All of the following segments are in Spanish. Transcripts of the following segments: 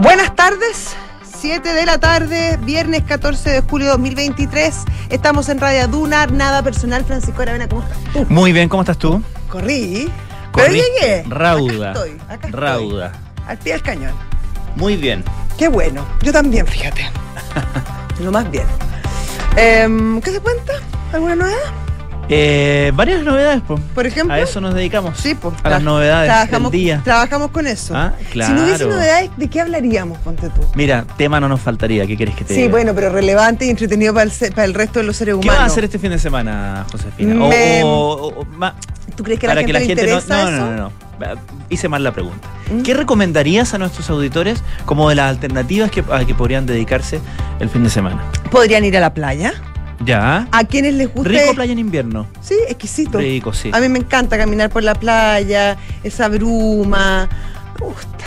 Buenas tardes, 7 de la tarde, viernes 14 de julio de 2023. Estamos en Radio Duna, nada personal. Francisco Aravena, ¿cómo estás? Muy bien, ¿cómo estás tú? Corrí, Corrí llegué. Rauda. Acá estoy, acá estoy. Rauda. Al pie del cañón. Muy bien. Qué bueno, yo también, fíjate. Lo más bien. Em, ¿Qué se cuenta? ¿Alguna novedad? Eh, varias novedades, po. Por ejemplo. A eso nos dedicamos. Sí, pues. A las novedades trabajamos, del día. Trabajamos con eso. Ah, Si no hubiese claro. novedades, ¿de qué hablaríamos, ponte tú? Mira, tema no nos faltaría. ¿Qué quieres que te Sí, diga? bueno, pero relevante y entretenido para el, para el resto de los seres ¿Qué humanos. vas a hacer este fin de semana, Josefina? O- Me- O, o- o- ma- ¿Tú crees que a la para gente, que la gente no, interesa no, eso? no, no, no. Hice mal la pregunta. ¿Mm? ¿Qué recomendarías a nuestros auditores como de las alternativas que, a que podrían dedicarse el fin de semana? ¿Podrían ir a la playa? Ya. ¿A quienes les guste? Rico playa en invierno. Sí, exquisito. Rico, sí. A mí me encanta caminar por la playa, esa bruma. Me gusta.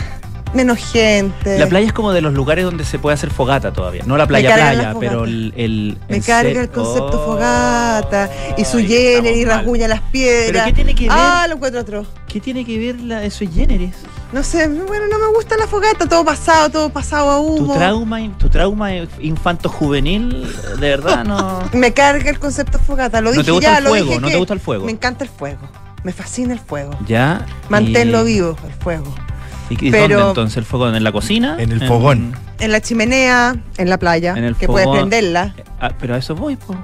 Menos gente. La playa es como de los lugares donde se puede hacer fogata todavía. No la playa playa, pero el, el Me carga el concepto Oh, fogata y su Jenner y rasguña las piedras. ¿Pero qué tiene que ver? Ah, lo encuentro atroz. ¿Qué tiene que ver la, eso generis? No sé, bueno, no me gusta la fogata, todo pasado, todo pasado a humo. Tu trauma, tu trauma infanto juvenil, de verdad no. Me carga el concepto fogata, lo ¿No dije te gusta ya, el lo fuego? dije ¿No que te gusta el fuego? Me encanta el fuego. Me fascina el fuego. Ya. Manténlo y- vivo, el fuego. ¿Y, Pero- dónde entonces el fuego? ¿En la cocina? En el fogón. En la chimenea, en la playa, En el que fogón. puedes prenderla. Ah, pero a eso voy, po.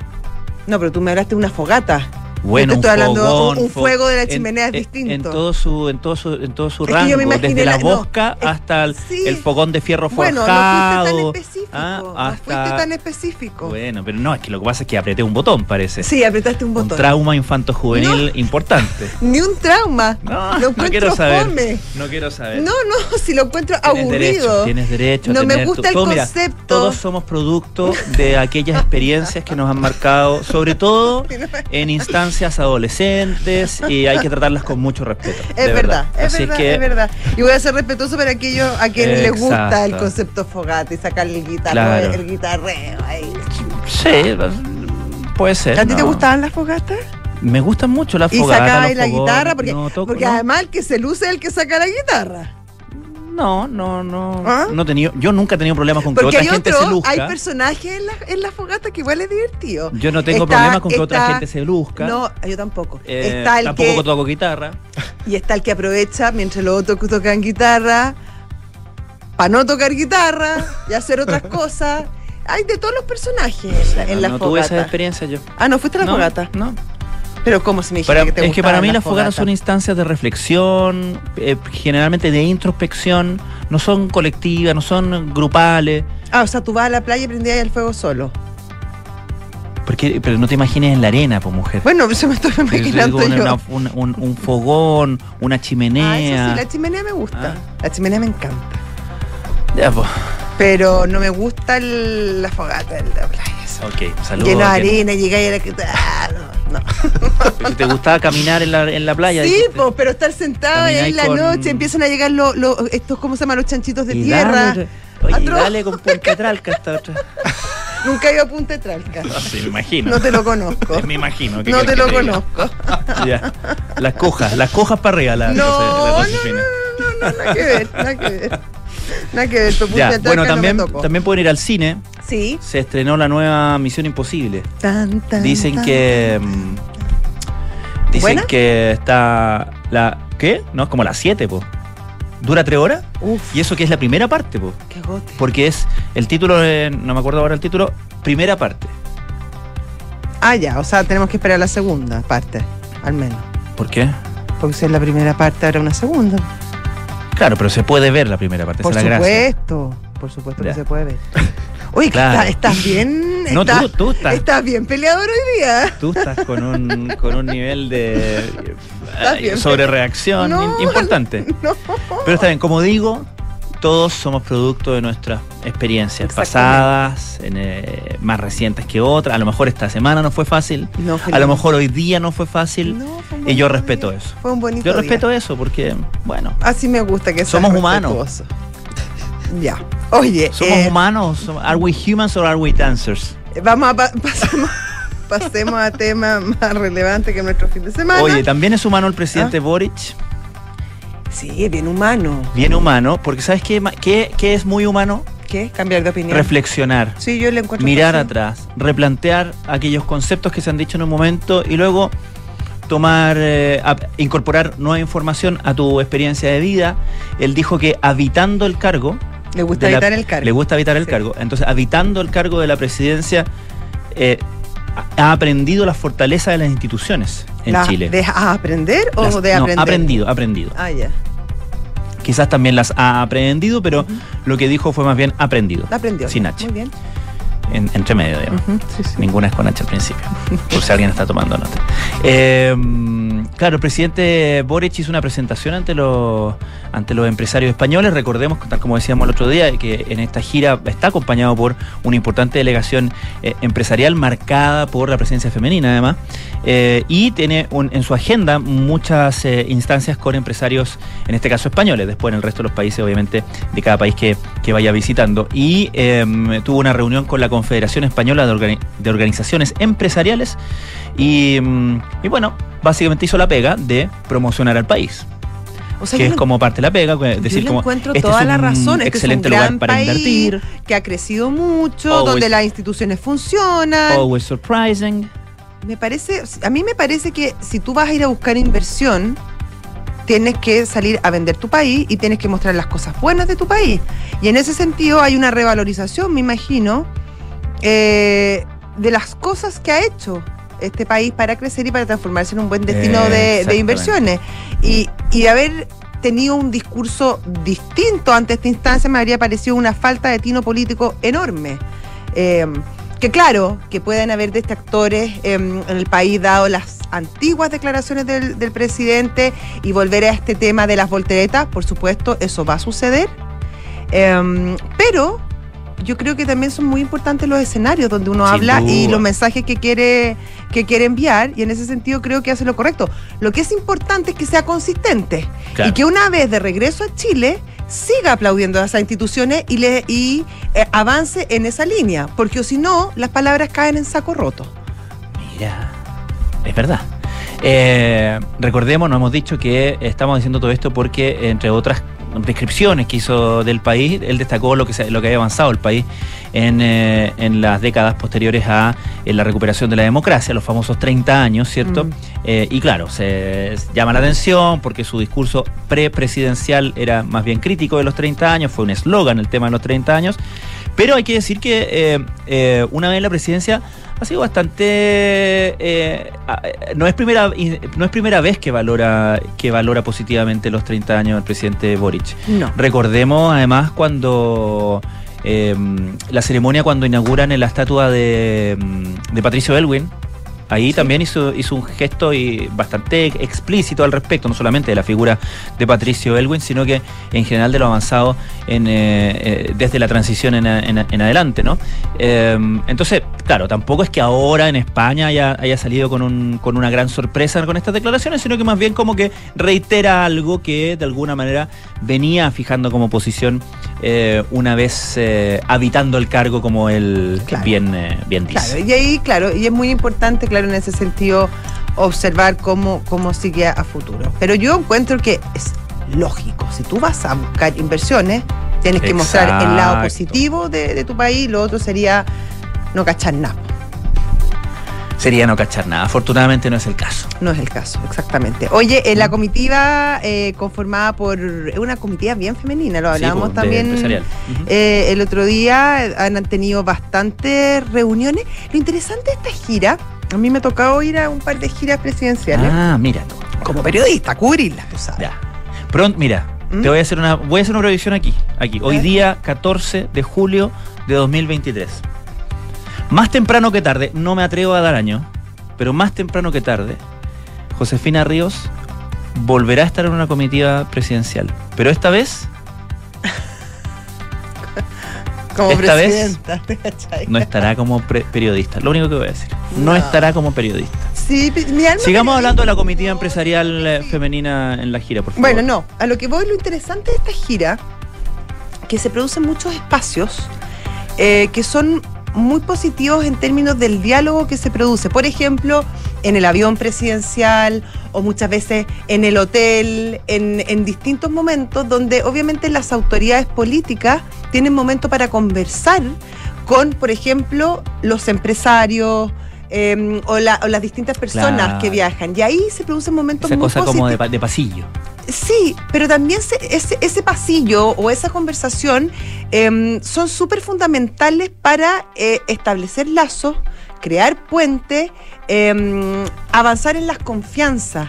No, pero tú me hablaste de una fogata. Bueno, un hablando, fogón, un- un fuego de la en- chimenea es en- distinto. En todo su, en todo su, en todo su Es rango, me desde la, bosca es- hasta el, sí. el fogón de fierro Bueno, forjado. no fuiste tan específico. ah, No hasta- fuiste tan específico. Bueno, pero no, es que lo que pasa es que apreté un botón, parece. Sí, apretaste un un botón. trauma infanto-juvenil importante. Ni un trauma. No, lo encuentro quiero saber. fome. No quiero saber. No, no, si lo encuentro Tienes aburrido. derecho, tienes derecho. a No me tener gusta tu- el todo, mira, concepto. todos somos producto de aquellas experiencias que nos han marcado, sobre todo en instancias adolescentes, y hay que tratarlas con mucho respeto. Es de verdad, es Así verdad, que, es verdad. Y voy a ser respetuoso para aquellos a quienes les gusta el concepto fogata y sacarle el guitarreo, Claro. el guitarreo ahí. Sí, puede ser. ¿A ti te ¿no? gustaban las fogatas? Me gustan mucho las Y fogatas. sacaba los ahí la guitarra, porque, No, toco, porque no. además el que se luce es el que saca la guitarra. No, no, no. ¿Ah? no he tenido, yo nunca he tenido problemas con que Porque otra hay gente otro, se luzca. hay personajes en la, en la fogata que igual es divertido. Yo no tengo Está- problemas con que otra gente se luzca. No, yo tampoco. Eh, está el tampoco que, toco guitarra. y está el que aprovecha mientras los otros tocan guitarra para no tocar guitarra y hacer otras cosas. Hay de todos los personajes en la, en la no tuve esa fogata. experiencia yo. Ah, ¿no fuiste a la no, fogata? No. Pero como si me dijera que te es que para mí las fogatas son instancias de reflexión, eh, generalmente de introspección, no son colectivas, no son grupales. Ah, o sea, tú vas a la playa y prendías el fuego solo. Porque, pero no te imagines en la arena, pues mujer. Bueno, eso me estoy imaginando yo. una- un, un- un fogón, una Ah, eso chimenea. sí, la chimenea me gusta. Ah. La chimenea me encanta. Ya, pues. Pero no me gusta el- la fogata de la playa. Ok, saludos. Lleno de arena, llegáis a la que. Ah, no, no. Si te gustaba caminar en la, en la playa. Sí, po, pero estar sentado ahí en la con- noche, empiezan a llegar los, los- estos, ¿cómo se llaman? Los chanchitos de Y tierra. Dale, oye, y dale con Puente Tralca esta otra. Nunca he ido a Punta de Tralca. No, sí, me imagino. No te lo conozco. Me imagino. ¿qué No te lo conozco. Ya. Las cojas, las cojas para arriba, la, No, José- la no, Josefina. No, no, nada que ver, nada que ver. Nada que ver, Punta Ya, bueno, no me también, tocó. también pueden ir al cine. Sí. Se estrenó la nueva Misión Imposible. Tan, tan, Dicen tan. que. mm, Dicen ¿Buena? que está. la ¿Qué? No, es como las 7, po. ¿Dura 3 horas? Uf, Y eso que es la primera parte, po. qué agote. Porque es. El título, eh, no me acuerdo ahora el título, primera parte. Ah, ya, o sea, tenemos que esperar la segunda parte, al menos. ¿Por qué? Porque si es la primera parte, habrá una segunda. Claro, pero se puede ver la primera parte, Por esa es la gracia. supuesto, por supuesto Ya. que se puede ver. Oye, Claro. ¿estás, bien? No, estás, tú, tú estás. estás bien peleador hoy día. Tú estás con un, con un nivel de bien, sobre reacción No. importante. No. Pero está bien, como digo, todos somos producto de nuestras experiencias pasadas, en, eh, más recientes que otras. A lo mejor esta semana no fue fácil, No, a lo mejor hoy día no fue fácil. No, fue y yo respeto día. eso. Fue un bonito Yo día. respeto eso porque, bueno, Así me gusta que Somos humanos. respetuoso. Ya. Oye, ¿somos eh, humanos? ¿Are we humans or are we dancers? vamos a pa- pasemos, pasemos a temas más relevantes que nuestro fin de semana. Oye, también es humano el Ah. presidente Boric. Sí, bien humano. Bien humano, porque ¿sabes qué, qué, qué es muy humano? ¿Qué? Cambiar de opinión. Reflexionar. sí, yo le encuentro. mirar atrás, replantear aquellos conceptos que se han dicho en un momento y luego tomar, eh, incorporar nueva información a tu experiencia de vida. Él dijo que habitando el cargo, Le gusta la- evitar el cargo. le gusta habitar el Sí. cargo, entonces habitando el cargo de la presidencia, eh, ha aprendido la fortaleza de las instituciones en La- Chile. ¿De a aprender o Las- de no, aprender? aprendido, aprendido. Ah, ya. Quizás también las ha aprendido, pero lo que dijo fue más bien aprendido. Aprendió. Sin. H. Muy bien. En- entre medio, digamos. Ujú, sí, sí. Ninguna es con H al principio, por si alguien está tomando nota. Eh, claro, el presidente Boric hizo una presentación ante los, ante los empresarios españoles. Recordemos, tal como decíamos el otro día, que en esta gira está acompañado por una importante delegación eh, empresarial marcada por la presencia femenina, además, eh, y tiene un- en su agenda muchas instancias con empresarios, en este caso españoles, después en el resto de los países, obviamente, de cada país que, que vaya visitando. Y eh, tuvo una reunión con la Confederación Española de, Organi- de Organizaciones Empresariales y, mm, y bueno, básicamente hizo la pega de promocionar al país, O sea, que yo es como parte de la pega, yo decir como encuentro este toda es la un razón. Este excelente es un lugar para país invertir, que ha crecido mucho, Always- donde las instituciones funcionan. always surprising. Me parece, a mí me parece que si tú vas a ir a buscar inversión, tienes que salir a vender tu país y tienes que mostrar las cosas buenas de tu país. Y en ese sentido hay una revalorización, me imagino, eh, de las cosas que ha hecho este país para crecer y para transformarse en un buen destino de- inversiones. Y, y haber tenido un discurso distinto ante esta instancia me habría parecido una falta de tino político enorme. Eh, que claro, que pueden haber distractores em, en el país dado las antiguas declaraciones del, del presidente y volver a este tema de las volteretas, por supuesto, eso va a suceder. Em, pero yo creo que también son muy importantes los escenarios donde uno Sin habla y los mensajes que quiere, que quiere enviar, y en ese sentido creo que hace lo correcto. Lo que es importante es que sea consistente Claro. y que una vez de regreso a Chile siga aplaudiendo a esas instituciones y, le, y eh, avance en esa línea, porque o si no, las palabras caen en saco roto. Mira, es verdad. Eh, recordemos, nos hemos dicho que estamos diciendo todo esto porque, entre otras descripciones que hizo del país, él destacó lo que, se- lo que había avanzado el país en, eh, en las décadas posteriores a en la recuperación de la democracia, los famosos 30 años, ¿cierto? Mm. Eh, y claro, se llama la atención porque su discurso pre-presidencial era más bien crítico de los 30 años, fue un eslogan el tema de los 30 años, pero hay que decir que eh, eh, una vez en la presidencia ha sido bastante eh, eh, no es primera no es primera vez que valora que valora positivamente los 30 años del presidente Boric. No. Recordemos además cuando eh, la ceremonia cuando inauguran la estatua de, mm, de Patricio Elwin. Ahí Sí. también hizo, hizo un gesto y bastante explícito al respecto, no solamente de la figura de Patricio Elwin, sino que en general de lo avanzado en, eh, eh, desde la transición en, adelante, ¿no? Eh, entonces, claro, tampoco es que ahora en España haya, haya salido con, un, con una gran sorpresa con estas declaraciones, sino que más bien como que reitera algo que de alguna manera venía fijando como posición eh, una vez habitando el cargo como él Claro. bien, bien dice. Claro, y ahí, claro, y es muy importante, claro, en ese sentido, observar cómo, cómo sigue a futuro. Pero yo encuentro que es lógico, si tú vas a buscar inversiones, tienes que mostrar el lado positivo de, de tu país, lo otro sería no cachar nada. Sería no cachar nada. Afortunadamente no es el caso. No es el caso, exactamente. Oye, en la comitiva eh, conformada por es una comitiva bien femenina, lo hablábamos Sí, pues, también eh, el otro día, han tenido bastantes reuniones. Lo interesante de esta gira, a mí me ha tocado ir a un par de giras presidenciales, Ah, mira tú. como periodista, cubrirlas, tú sabes. Ya. Pronto, mira, ¿Mm? te voy a hacer una voy a hacer una previsión aquí, aquí. Hoy día 14 de julio de 2023. Más temprano que tarde, no me atrevo a dar año, pero más temprano que tarde, Josefina Ríos volverá a estar en una comitiva presidencial, pero esta vez Como Esta vez- no estará como periodista. Lo único que voy a decir, no No. estará como periodista. Sí, mi alma Sigamos hablando de la comitiva empresarial eh, femenina en la gira, por favor. Bueno, no, a lo que voy, lo interesante de esta gira, que se producen muchos espacios eh, que son muy positivos en términos del diálogo que se produce. Por ejemplo, en el avión presidencial o muchas veces en el hotel, en, distintos momentos donde obviamente las autoridades políticas tienen momento para conversar con, por ejemplo, los empresarios, eh, o, la- o las distintas personas Claro. que viajan. Y ahí se producen momentos Esa muy cosa como de pasillo. Sí, pero también se- ese, ese pasillo o esa conversación em, son súper fundamentales para eh, establecer lazos, crear puentes, em, avanzar en las confianzas.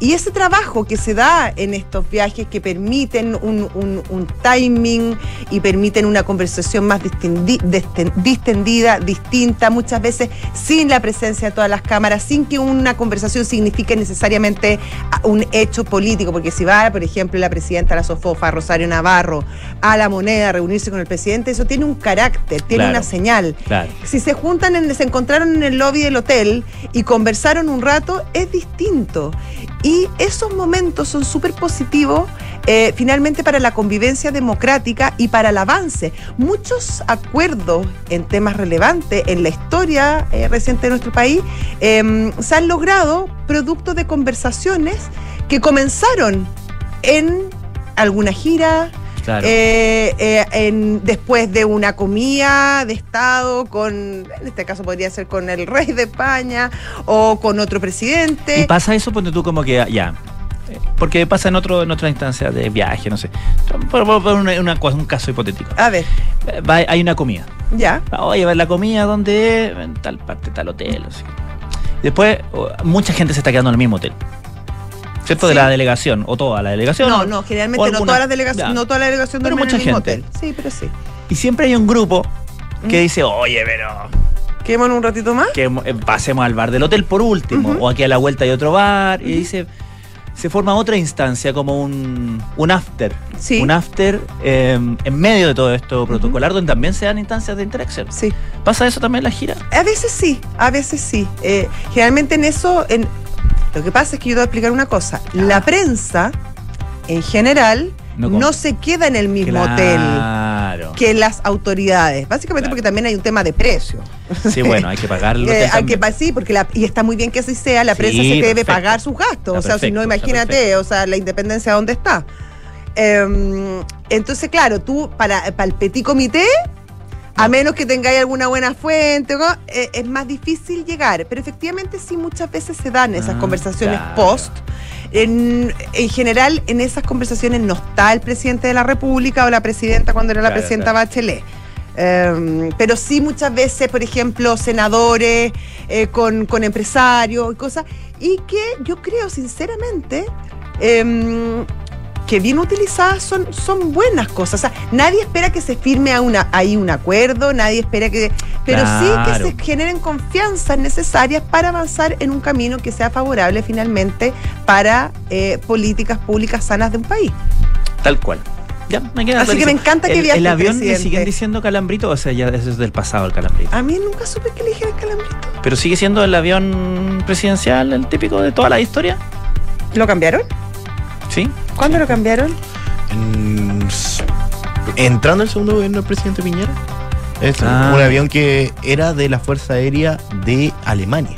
Y ese trabajo que se da en estos viajes que permiten un, un- un timing y permiten una conversación más distendi- distendida, distinta, muchas veces sin la presencia de todas las cámaras, sin que una conversación signifique necesariamente a- un hecho político, porque si va, por ejemplo, la presidenta de la Sofofa, Rosario Navarro, a la moneda a reunirse con el presidente, eso tiene un carácter, tiene Claro. una señal. Claro. Si se juntan, en, se encontraron en el lobby del hotel y conversaron un rato, es distinto. Y esos momentos son súper positivos eh, finalmente para la convivencia democrática y para el avance. Muchos acuerdos en temas relevantes en la historia eh, reciente de nuestro país eh, se han logrado producto de conversaciones que comenzaron en alguna gira, Claro. eh, eh, en- después de una comida de Estado con, en este caso podría ser con el rey de España o con otro presidente. Y pasa eso, ponte tú como que ya. eh, Porque pasa en otro en otra instancia de viaje, no sé. Por, por- por una- una cosa- un caso hipotético. A ver, va- hay una comida. ya. Oye, ver la comida donde es? en tal parte, tal hotel. así. Después, mucha gente se está quedando en el mismo hotel. ¿Cierto? De Sí. la delegación, o toda la delegación. No, no, generalmente no todas las delegaciones, no toda la delegación Pero en el mucha mismo gente. hotel. Sí, pero sí. Y siempre hay un grupo que Mm. dice, oye, pero ¿Quedémonos un ratito más? que eh, pasemos al bar del hotel por último, o aquí a la vuelta hay otro bar, y dice, se forma otra instancia, como un, un after. Sí. Un after eh, en medio de todo esto protocolar, donde también se dan instancias de interacción. Sí. ¿Pasa eso también en la gira? A veces sí, a veces sí. Eh, generalmente en eso, en, lo que pasa es que yo te voy a explicar una cosa. La prensa, en general, No se queda en el mismo hotel que las autoridades. Básicamente Claro. porque también hay un tema de precio. Sí, bueno, hay que pagarlo. Eh, hay que sí, porque la, y está muy bien que así sea, la Sí, prensa se debe pagar sus gastos. Está o sea, si no, imagínate, o sea, la independencia dónde está. Em, entonces, claro, tú para, para el petit comité, a menos que tengáis alguna buena fuente, ¿no? Eh, es más difícil llegar. Pero efectivamente sí muchas veces se dan esas Ah, conversaciones claro. post. En, en general, en esas conversaciones no está el presidente de la República o la presidenta cuando era la Claro, presidenta claro. Bachelet. Em, pero sí muchas veces, por ejemplo, senadores eh, con, con empresarios y cosas. Y que yo creo, sinceramente, em, que bien utilizadas son, son buenas cosas. O sea, nadie espera que se firme a una, ahí un acuerdo, nadie espera que... Pero sí que se generen confianzas necesarias para avanzar en un camino que sea favorable finalmente para eh, políticas públicas sanas de un país. Tal cual. Ya, me queda Así que me encanta que el, viaje el el avión le siguen diciendo calambrito, o sea, ya eso es del pasado el calambrito. A mí nunca supe que le dijera calambrito. Pero sigue siendo el avión presidencial, el típico de toda la historia. ¿Lo cambiaron? ¿Sí? ¿Cuándo lo cambiaron? En- entrando el segundo gobierno del presidente Piñera. Es Ah. un avión que era de la Fuerza Aérea de Alemania.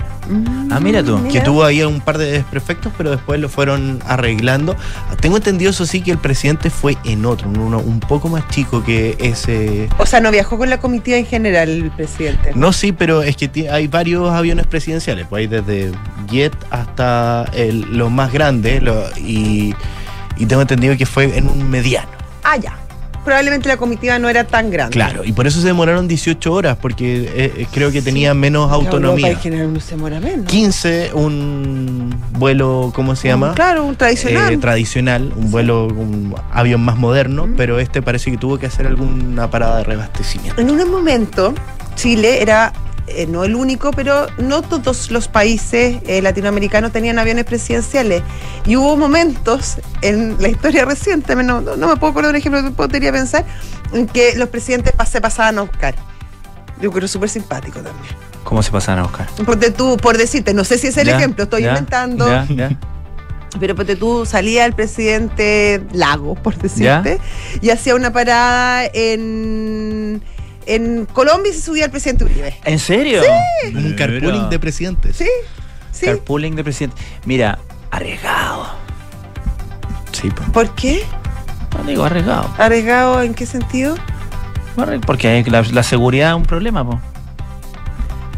Ah, mira tú, Que tuvo ahí un par de desperfectos, pero después lo fueron arreglando. Tengo entendido, eso sí, que el presidente fue en otro, uno un poco más chico que ese. O sea, no viajó con la comitiva en general el presidente. No, sí, pero es que hay varios aviones presidenciales, pues hay desde jet hasta el, los más grandes, lo- y, y tengo entendido que fue en un mediano. Ah, ya. Probablemente la comitiva no era tan grande. Claro, y por eso se demoraron 18 horas, porque eh, eh, creo que tenía menos autonomía. en se demora menos. 15, un vuelo, ¿cómo se llama? Claro, un tradicional. Eh, tradicional, un vuelo, un avión más moderno, Mm. pero este parece que tuvo que hacer alguna parada de reabastecimiento. en un momento, Chile era eh, no el único, pero no todos los países eh, latinoamericanos tenían aviones presidenciales. Y hubo momentos en la historia reciente, no, no- no me puedo acordar de un ejemplo que podría pensar, en que los presidentes se pasaban a buscar. Yo creo súper simpático también. ¿Cómo se pasan a buscar? Ponte tú, por decirte, no sé si es el Ya, ejemplo, estoy ya, inventando. ya. Pero ponte tú, salía el presidente Lago, por decirte, y hacía una parada en, en Colombia se subía el presidente Uribe. ¿En serio? Como un carpooling de presidentes. Sí, sí. Carpooling de presidente. Mira, Arriesgado. Sí, pues. ¿Por qué? No digo arriesgado. ¿Arriesgado en qué sentido? Porque la, la seguridad es un problema, po.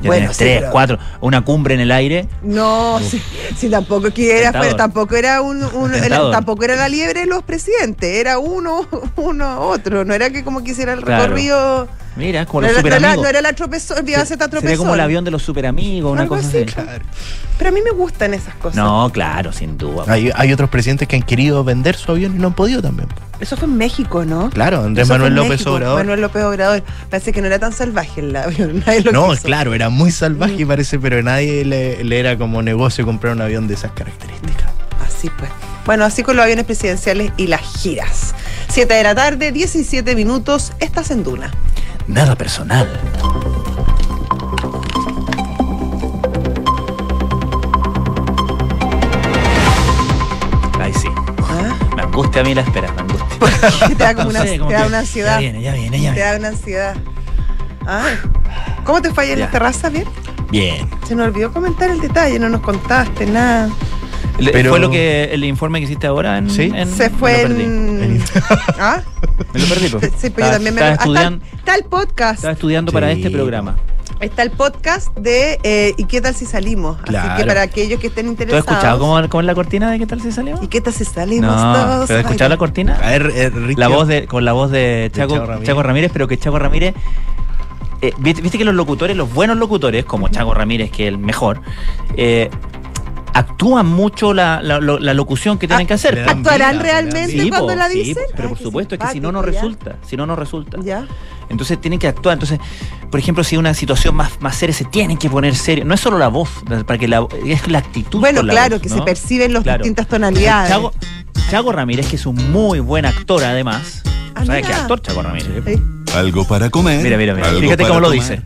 Ya Bueno, sí, tres, pero- cuatro, una cumbre en el aire. No, si, si tampoco que era, fue- tampoco era un, un- era- Tentador. tampoco era la liebre de los presidentes, era uno, uno otro, no era que como quisiera el Claro. recorrido, Mira, como no los era, no era- superamigos. no era la tropezón, Vía Z Sería tropezón. como el avión de los superamigos, una Algo cosa así. Claro. Pero a mí me gustan esas cosas. No, claro, sin duda. Hay, hay otros presidentes que han querido vender su avión y no han podido también. Eso fue en México, ¿no? Claro, Andrés Eso Manuel López México, Obrador. Manuel López Obrador. Parece que no era tan salvaje el avión. nadie lo No, quiso. claro, era muy salvaje parece, pero nadie le, le era como negocio comprar un avión de esas características. Así pues. Bueno, así con los aviones presidenciales y las giras. 7 de la tarde, 17 minutos, estás en Duna. Nada personal. Ay, sí. ¿Ah? Me angustia a mí la espera, me angustia. te da como No una, sé, como te da que una ansiedad. Ya viene, ya viene, ya Te viene. da una ansiedad. Ay. ¿Cómo te fue ayer en Ya. la terraza, bien? Bien. Se nos olvidó comentar el detalle, no nos contaste nada. Pero- ¿Fue lo que el informe que hiciste ahora? En, Sí. en- Se fue me lo perdí. en. ¿Ah? Me lo perdí, po. Sí, pero yo también me lo. Estudiando, está el podcast. estaba estudiando para este programa. Está el podcast de eh, ¿Y qué tal si salimos? Así que para aquellos que estén ¿Tú has interesados. escuchado cómo, cómo es la cortina de qué tal si salimos? ¿Y qué tal si salimos No, todos? ¿pero has escuchado la cortina? A ver, eh, Ricky, La voz de, con la voz de Chaco, Chaco Ramírez. Chaco Ramírez, pero que Chaco Ramírez. eh, viste, viste que los locutores, los buenos locutores, como Chaco Ramírez, que es el mejor, eh, actúan mucho la, la- la locución que tienen Ah, que hacer. dan ¿Actuarán vida, realmente Sí, cuando po, la sí, dicen? pero Ay, por supuesto, es que si no, no resulta. Si no, no resulta. ¿Ya? Entonces tienen que actuar. Entonces, por ejemplo, si una situación más, más seria, se tienen que poner serio. No es solo la voz, para que la, es la actitud. Bueno, con la claro, voz, que ¿no? se perciben las Claro. distintas tonalidades. Chago, Chago Ramírez, que es un muy buen actor además. Ah, ¿Sabes qué actor Chago Ramírez? Sí. Algo para comer. Mira, mira, mira. Fíjate cómo lo dice.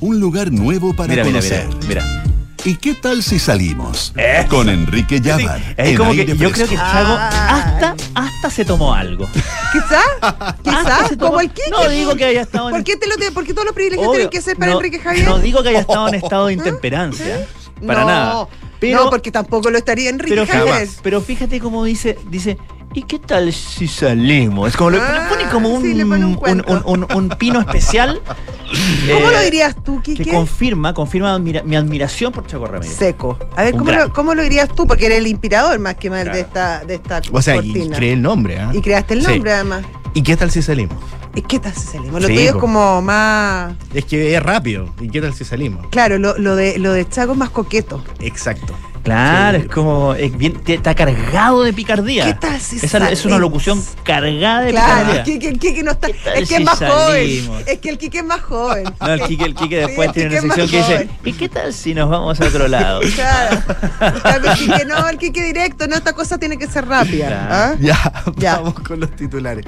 Un lugar nuevo para Mira, mira, mira, mira. ¿Y qué tal si salimos? Eso. Con Enrique Llavar. Es en como que aire yo creo que Chago Ah. hasta, hasta se tomó algo. Quizá, Hasta quizá, se tomó- como el Kike. No digo que haya estado en ¿Por qué, te lo, te- por qué todos los privilegios Obvio, tienen que ser para no- Enrique Javier? No digo que haya estado en estado de intemperancia. Para no, nada. Pero, no, porque tampoco lo estaría Enrique pero, Javier. fíjate, pero fíjate cómo dice, dice, ¿y qué tal si salimos? Es como le, Ah, le pone como un, sí, le pone un un, cuento. un- un- un pino especial. ¿Cómo eh, lo dirías tú, Que Kike? confirma, confirma admira- mi admiración por Chaco Ramírez. Seco. A ver, ¿cómo lo, ¿cómo lo dirías tú? Porque eres el inspirador más que más de esta, de esta O sea, y creé el nombre, ¿ah? Y creaste el Sí. nombre, además. ¿Y qué tal si salimos? ¿Y qué tal si salimos? Lo Sí, tuyo es como más. Es que es rápido. ¿Y qué tal si salimos? Claro, lo, lo de lo de Chaco es más coqueto. Exacto. Claro, Sí. es como. es bien- te- está cargado de picardía. ¿Qué tal si Esa es una locución cargada de Claro, picardía. es que, el Kike no está. ¿Qué tal Es que si es más salimos? joven. Es que el Kike es más joven. No, el Quique, el Quique Sí, después el tiene Quique una sección que dice. ¿Y qué tal si nos vamos a otro lado? Claro. El Quique no, el Kike directo, no, esta cosa tiene que ser rápida. Claro. ¿ah? Ya, Ya. vamos con los titulares.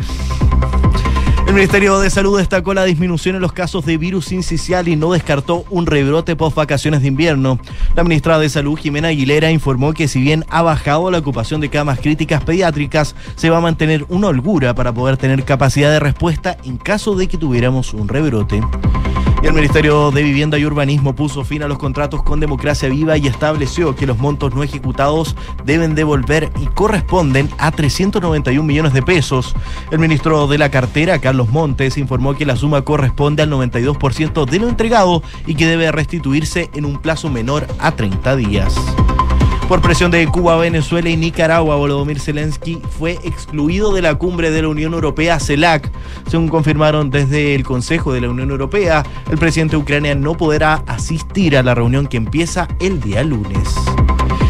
El Ministerio de Salud destacó la disminución en los casos de virus sincicial y no descartó un rebrote post vacaciones de invierno. La ministra de Salud, Jimena Aguilera, informó que si bien ha bajado la ocupación de camas críticas pediátricas, se va a mantener una holgura para poder tener capacidad de respuesta en caso de que tuviéramos un rebrote. El Ministerio de Vivienda y Urbanismo puso fin a los contratos con Democracia Viva y estableció que los montos no ejecutados deben devolver y corresponden a 391 millones de pesos. El ministro de la cartera, Carlos Montes, informó que la suma corresponde al 92% de lo entregado y que debe restituirse en un plazo menor a 30 días. Por presión de Cuba, Venezuela y Nicaragua, Volodymyr Zelensky fue excluido de la cumbre de la Unión Europea, CELAC. Según confirmaron desde el Consejo de la Unión Europea, el presidente de Ucrania no podrá asistir a la reunión que empieza el día lunes.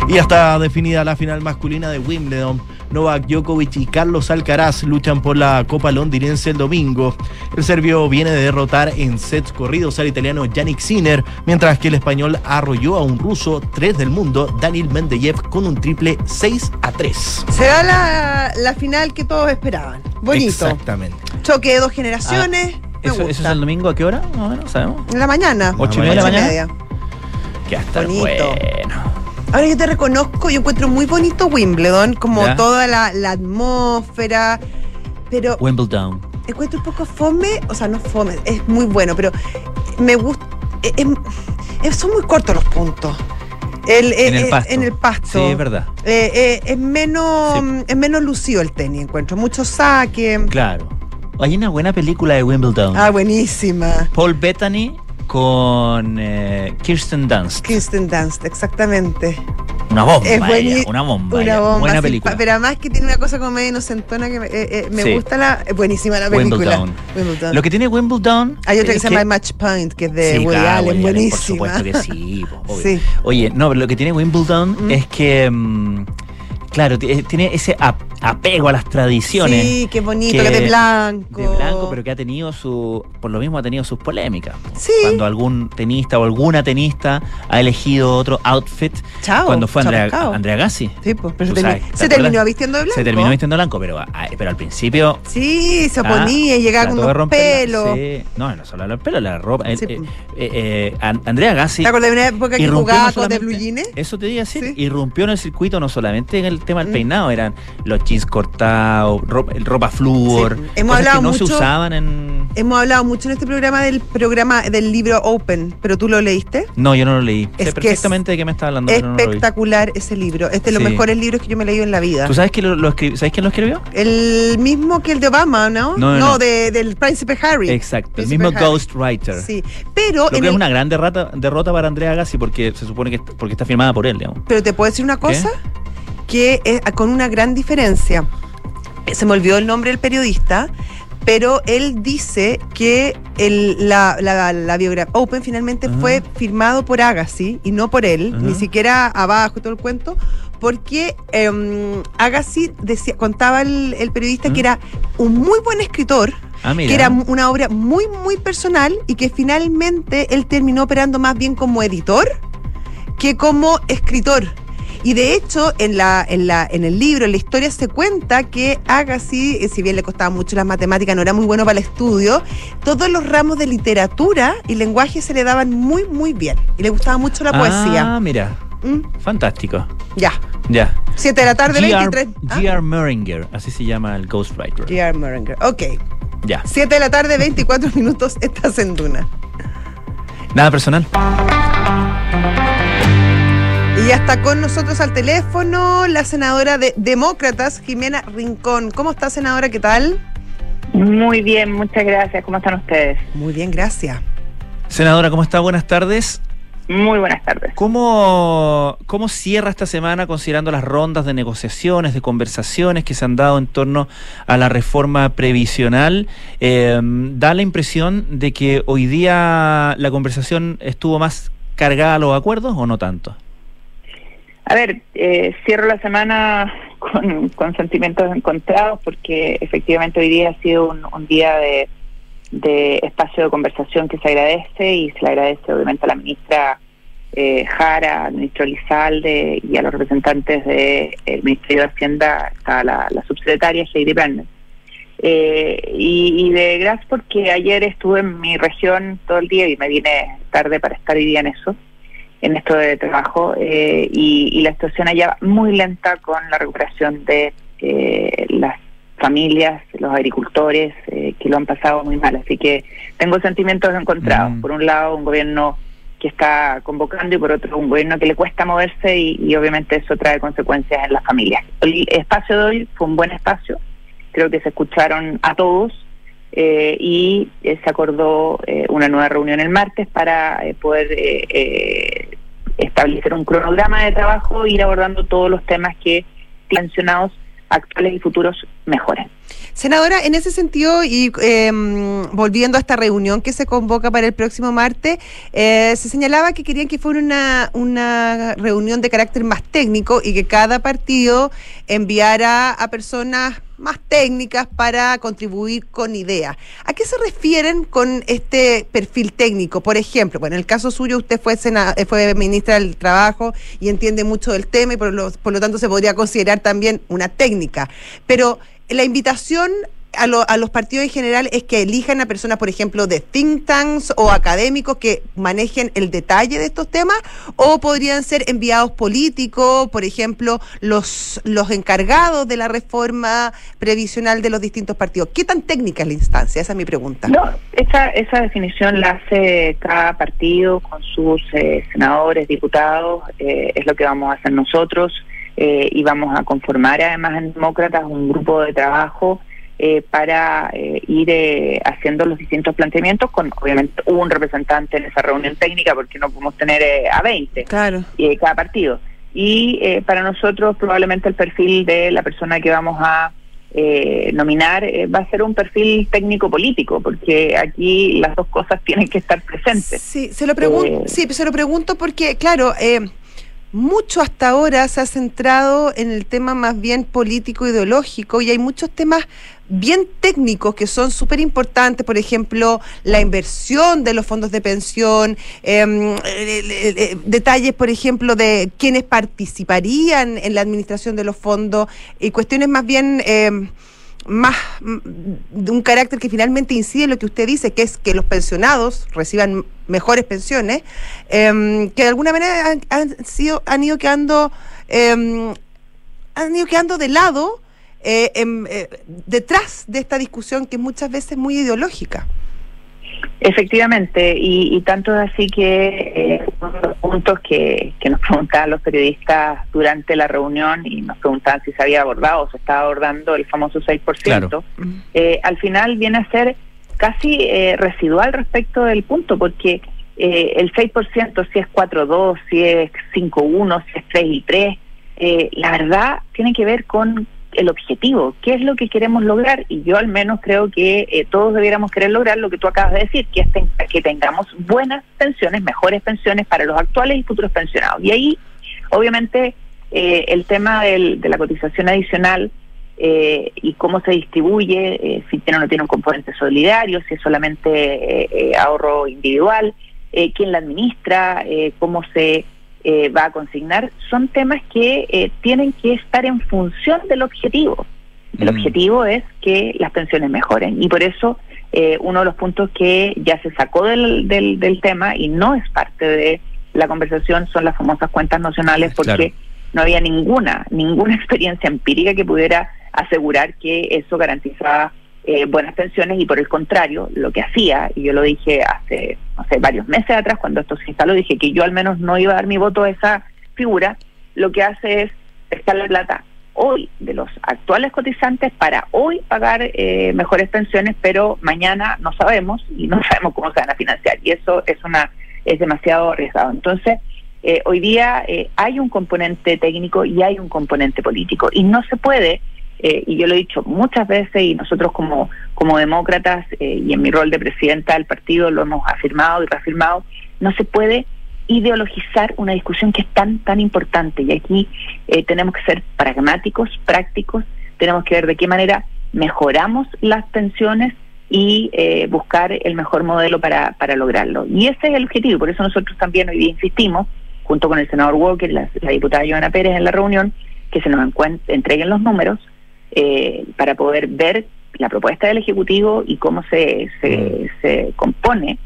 Y ya está definida la final masculina de Wimbledon. Novak Djokovic y Carlos Alcaraz luchan por la Copa Londinense el domingo. El serbio viene de derrotar en sets corridos al italiano Yannick Sinner, mientras que el español arrolló a un ruso, tres del mundo, Daniel Mendeyev, con un triple 6 a 3. Se da la, la final que todos esperaban. Bonito. Exactamente. Choque de dos generaciones. Ah, ¿Eso, es el domingo a qué hora? Más o menos, ¿sabemos? En la mañana. ¿Ocho y media de la Ocho y mañana? media. Que hasta bueno. Ahora yo te reconozco, yo encuentro muy bonito Wimbledon, como Ya. toda la, la atmósfera, pero Wimbledon. encuentro un poco fome, o sea, no fome, es muy bueno, pero me gusta, es- son muy cortos los puntos. El, eh, En el pasto. En el pasto. Sí, es verdad. Eh, eh, es menos Sí. es menos lucido el tenis, encuentro. Mucho saque. Claro. Hay una buena película de Wimbledon. Ah, buenísima. Paul Bettany con eh, Kirsten Dunst. Kristen Dunst, exactamente. Una bomba. Es ella, una bomba. Una bomba. Buena sí, película. pero además que tiene una cosa como medio inocentona que me, eh, eh, me Sí. gusta la. buenísima la película. Wimbledon. Wimbledon. Lo que tiene Wimbledon. Hay otra que se llama Match Point, que es de Sí, Woody claro, Allen, buenísima. Por supuesto que sí. obvio. Sí. Oye, no, pero lo que tiene Wimbledon Mm. es que. mm, claro, eh, tiene ese ap- apego a las tradiciones. Sí, qué bonito, que- que de blanco. De blanco, pero que ha tenido su. Por lo mismo ha tenido sus polémicas. po. Sí. Cuando algún tenista o alguna tenista ha elegido otro outfit. Chao, Cuando fue Andrea. Andrea Gassi. Sí, pues, pero se, sabes, termi- ¿te se acuerdas? terminó vistiendo de blanco. Se terminó vistiendo blanco, pero, ah, pero al principio. Sí, se ah, oponía y llegaba con la- pelos. sí. No, no solo los pelos, la ropa. Sí, Eh, eh, eh, An- Andrea Gassi. ¿Te acuerdas de una época que jugaba con de blue jeans? Eso te decir, Sí. irrumpió en el circuito no solamente en el tema del peinado, eran los jeans cortados, ropa, ropa flúor, Sí. Hemos hablado que no se usaban en... Hemos hablado mucho en este programa del programa del libro Open, pero tú lo leíste. No, yo no lo leí. Es sé perfectamente de qué me está hablando, pero no. Espectacular ese libro. Es de los Sí. mejores libros que yo me he leído en la vida. ¿Tú sabes, que lo, lo ¿sabes quién lo escribió? El mismo que el de Obama, ¿no? No, no, no. de- del Príncipe Harry. Exacto, el mismo Harry. Ghostwriter. Sí, pero, Lo en que es el- una gran derrota, derrota para Andrea Gassi porque se supone que porque está firmada por él, digamos. pero te puedo decir una cosa que es con una gran diferencia. Se me olvidó el nombre del periodista, pero él dice que el- la, la, la biografía Open finalmente fue firmado por Agassi y no por él, ni siquiera abajo y todo el cuento, porque em, Agassi decía, contaba el, el periodista que era un muy buen escritor, Ah, que era una obra muy, muy personal y que finalmente él terminó operando más bien como editor que como escritor. Y de hecho, en, la, en, la, en el libro, en la historia, se cuenta que Agassi, eh, si bien le costaba mucho las matemáticas, no era muy bueno para el estudio, todos los ramos de literatura y lenguaje se le daban muy, muy bien. Y le gustaba mucho la poesía. Ah, mira. ¿Mm? Fantástico. Ya. Ya. 7 de la tarde, G.R. 23. Ah, G.R. Meringer, así se llama el Ghostwriter. G.R. Meringer. Ok. Ya. 7 de la tarde, 24 minutos, estás en Duna. Nada personal. Y ya está con nosotros al teléfono la senadora de Demócratas, Jimena Rincón. ¿Cómo está, senadora? ¿Qué tal? Muy bien, muchas gracias. ¿Cómo están ustedes? Muy bien, gracias. Senadora, ¿cómo está? Buenas tardes. Muy buenas tardes. ¿Cómo, ¿Cómo cierra esta semana considerando las rondas de negociaciones, de conversaciones que se han dado en torno a la reforma previsional? Eh, da la impresión de que hoy día la conversación estuvo más cargada a los acuerdos o no tanto? A ver, eh, cierro la semana con, con sentimientos encontrados porque efectivamente hoy día ha sido un, día de, de espacio de conversación que se agradece y se le agradece obviamente a la ministra eh, Jara, al ministro Lizalde y a los representantes del Ministerio de Hacienda, está la, subsecretaria Heidi Brennan. Eh, y, y de gracias porque ayer estuve en mi región todo el día y me vine tarde para estar hoy día en eso, en esto de trabajo, eh, y, y la situación allá muy lenta con la recuperación de eh, las familias, los agricultores eh, que lo han pasado muy mal. Así que tengo sentimientos encontrados. Mm. Por un lado, un gobierno que está convocando y por otro, un gobierno que le cuesta moverse y, y obviamente eso trae consecuencias en las familias. El espacio de hoy fue un buen espacio, creo que se escucharon a todos eh, y eh, se acordó eh, una nueva reunión el martes para eh, poder establecer un cronograma de trabajo e ir abordando todos los temas que mencionados actuales y futuros mejoren. Senadora, en ese sentido, y eh, volviendo a esta reunión que se convoca para el próximo martes, se señalaba que querían que fuera una, una reunión de carácter más técnico y que cada partido enviara a personas más técnicas para contribuir con ideas. ¿A qué se refieren con este perfil técnico? Por ejemplo, bueno, en el caso suyo usted fue, sena- eh, fue ministra del Trabajo y entiende mucho del tema y por lo, por lo tanto se podría considerar también una técnica. Pero la invitación a, lo- a los partidos en general es que elijan a personas, por ejemplo, de think tanks o académicos que manejen el detalle de estos temas, o podrían ser enviados políticos, por ejemplo, los, los encargados de la reforma previsional de los distintos partidos. ¿Qué tan técnica es la instancia? Esa es mi pregunta. No, esa, esa definición la hace cada partido con sus eh, senadores, diputados, eh, es lo que vamos a hacer nosotros eh, y vamos a conformar además en Demócratas un grupo de trabajo eh, para eh, ir eh, haciendo los distintos planteamientos con obviamente un representante en esa reunión técnica porque no podemos tener eh, a 20 Claro. eh, cada partido. Y eh, para nosotros probablemente el perfil de la persona que vamos a eh, nominar va a ser un perfil técnico-político, porque aquí las dos cosas tienen que estar presentes. Sí, se lo pregunto, sí, se lo pregunto porque, claro, eh, mucho hasta ahora se ha centrado en el tema más bien político ideológico y hay muchos temas bien técnicos que son súper importantes, por ejemplo, la inversión de los fondos de pensión, em, eh, eh, eh, detalles, por ejemplo, de quiénes participarían en la administración de los fondos y cuestiones más bien... más mm, de un carácter que finalmente incide en lo que usted dice, que es que los pensionados reciban mejores pensiones, em, que de alguna manera han, sido, han ido quedando, em, han ido quedando de lado eh, em, eh, detrás de esta discusión que es muchas veces muy ideológica. Efectivamente, y, y tanto es así que eh, uno de los puntos que, que nos preguntaban los periodistas durante la reunión y nos preguntaban si se había abordado o se estaba abordando el famoso 6%, Claro. eh, al final viene a ser casi eh, residual respecto del punto, porque eh, el 6%, si es 4,2, si es 5,1, si es 3 y 3, eh, la verdad tiene que ver con el objetivo, qué es lo que queremos lograr y yo al menos creo que eh, todos debiéramos querer lograr lo que tú acabas de decir, que es ten- que tengamos buenas pensiones, mejores pensiones para los actuales y futuros pensionados. Y ahí, obviamente, eh, el tema del- de la cotización adicional eh, y cómo se distribuye, eh, si tiene o no tiene un componente solidario, si es solamente eh, eh, ahorro individual, quién la administra, cómo se eh, va a consignar, son temas que eh, tienen que estar en función del objetivo. El Mm. objetivo es que las pensiones mejoren y por eso eh, uno de los puntos que ya se sacó del, del, del tema y no es parte de la conversación son las famosas cuentas nacionales porque Claro. no había ninguna ninguna experiencia empírica que pudiera asegurar que eso garantizaba eh, buenas pensiones y por el contrario lo que hacía y yo lo dije hace sé varios meses atrás cuando esto se instaló dije que yo al menos no iba a dar mi voto a esa figura lo que hace es pescar la plata hoy de los actuales cotizantes para hoy pagar eh, mejores pensiones pero mañana no sabemos y no sabemos cómo se van a financiar y eso es una es demasiado arriesgado. Entonces eh, hoy día eh, hay un componente técnico y hay un componente político y no se puede eh, y yo lo he dicho muchas veces y nosotros como como demócratas eh, y en mi rol de presidenta del partido lo hemos afirmado y reafirmado no se puede ideologizar una discusión que es tan tan importante y aquí eh, tenemos que ser pragmáticos prácticos tenemos que ver de qué manera mejoramos las pensiones y eh, buscar el mejor modelo para, para lograrlo. Y ese es el objetivo, por eso nosotros también hoy día insistimos, junto con el senador Walker la, la diputada Joana Pérez en la reunión, que se nos entreguen los números eh, para poder ver la propuesta del Ejecutivo y cómo se, se, se compone,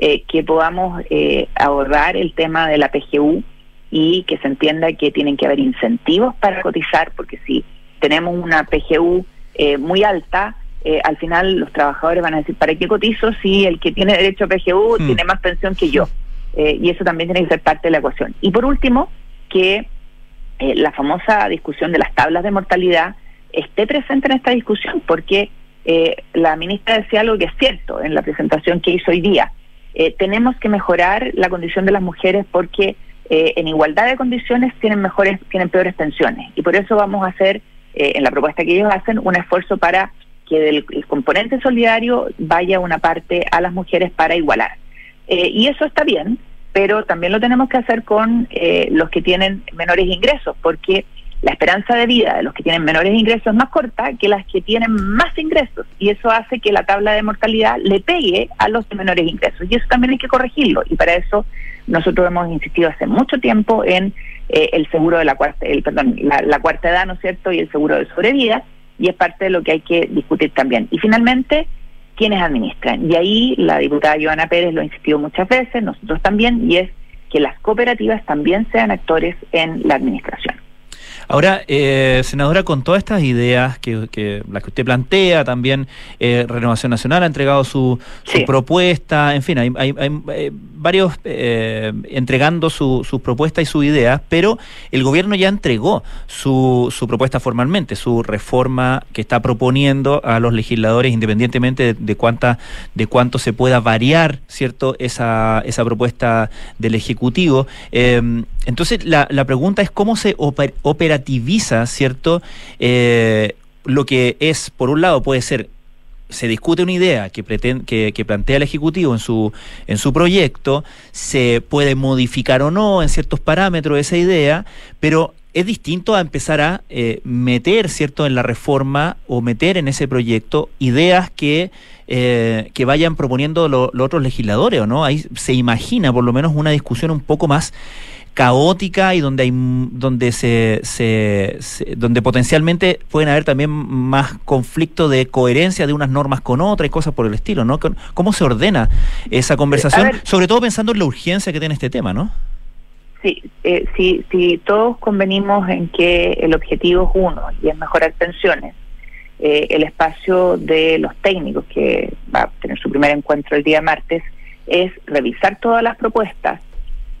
eh, que podamos eh, abordar el tema de la PGU y que se entienda que tienen que haber incentivos para cotizar, porque si tenemos una PGU eh, muy alta, eh, al final los trabajadores van a decir, ¿para qué cotizo si el que tiene derecho a PGU Hmm. tiene más pensión que yo? Y eso también tiene que ser parte de la ecuación. Y por último, que la famosa discusión de las tablas de mortalidad esté presente en esta discusión, porque eh, la ministra decía algo que es cierto en la presentación que hizo hoy día. Eh, tenemos que mejorar la condición de las mujeres porque eh, en igualdad de condiciones tienen mejores, tienen peores pensiones. Y por eso vamos a hacer, eh, en la propuesta que ellos hacen, un esfuerzo para que del el componente solidario vaya una parte a las mujeres para igualar. Y eso está bien, pero también lo tenemos que hacer con los que tienen menores ingresos, porque la esperanza de vida de los que tienen menores ingresos es más corta que las que tienen más ingresos, y eso hace que la tabla de mortalidad le pegue a los de menores ingresos, y eso también hay que corregirlo, y para eso nosotros hemos insistido hace mucho tiempo en eh, el seguro de la cuarta, el, perdón, la, la cuarta edad, ¿no es cierto?, y el seguro de sobrevida, y es parte de lo que hay que discutir también. Y finalmente, ¿quiénes administran? Y ahí la diputada Joana Pérez lo ha insistido muchas veces, nosotros también, y es que las cooperativas también sean actores en la administración. Ahora, eh, senadora, con todas estas ideas que, que las que usted plantea, también eh, Renovación Nacional ha entregado su, su Sí. propuesta, en fin, hay, hay- hay, eh, varios eh, entregando sus su propuestas y sus ideas, pero el gobierno ya entregó su, su propuesta formalmente, su reforma que está proponiendo a los legisladores, independientemente de, de cuánta, de cuánto se pueda variar, ¿cierto?, esa, esa propuesta del Ejecutivo. Eh, entonces, la, la pregunta es cómo se oper- operativiza, ¿cierto?, Eh, lo que es, por un lado, puede ser se discute una idea que, preten- que, plantea el Ejecutivo en su, en su proyecto, se puede modificar o no en ciertos parámetros esa idea, pero es distinto a empezar a eh, meter, ¿cierto?, en la reforma o meter en ese proyecto ideas que, eh, que vayan proponiendo lo- los otros legisladores, ¿o no? Ahí se imagina por lo menos una discusión un poco más caótica y donde hay donde se, se- se- donde potencialmente pueden haber también más conflicto de coherencia de unas normas con otras y cosas por el estilo, ¿no? ¿Cómo se ordena esa conversación? Ver. Sobre todo pensando en la urgencia que tiene este tema, ¿no? Sí, eh, si, si todos convenimos en que el objetivo es uno y es mejorar pensiones, eh, el espacio de los técnicos, que va a tener su primer encuentro el día martes, es revisar todas las propuestas,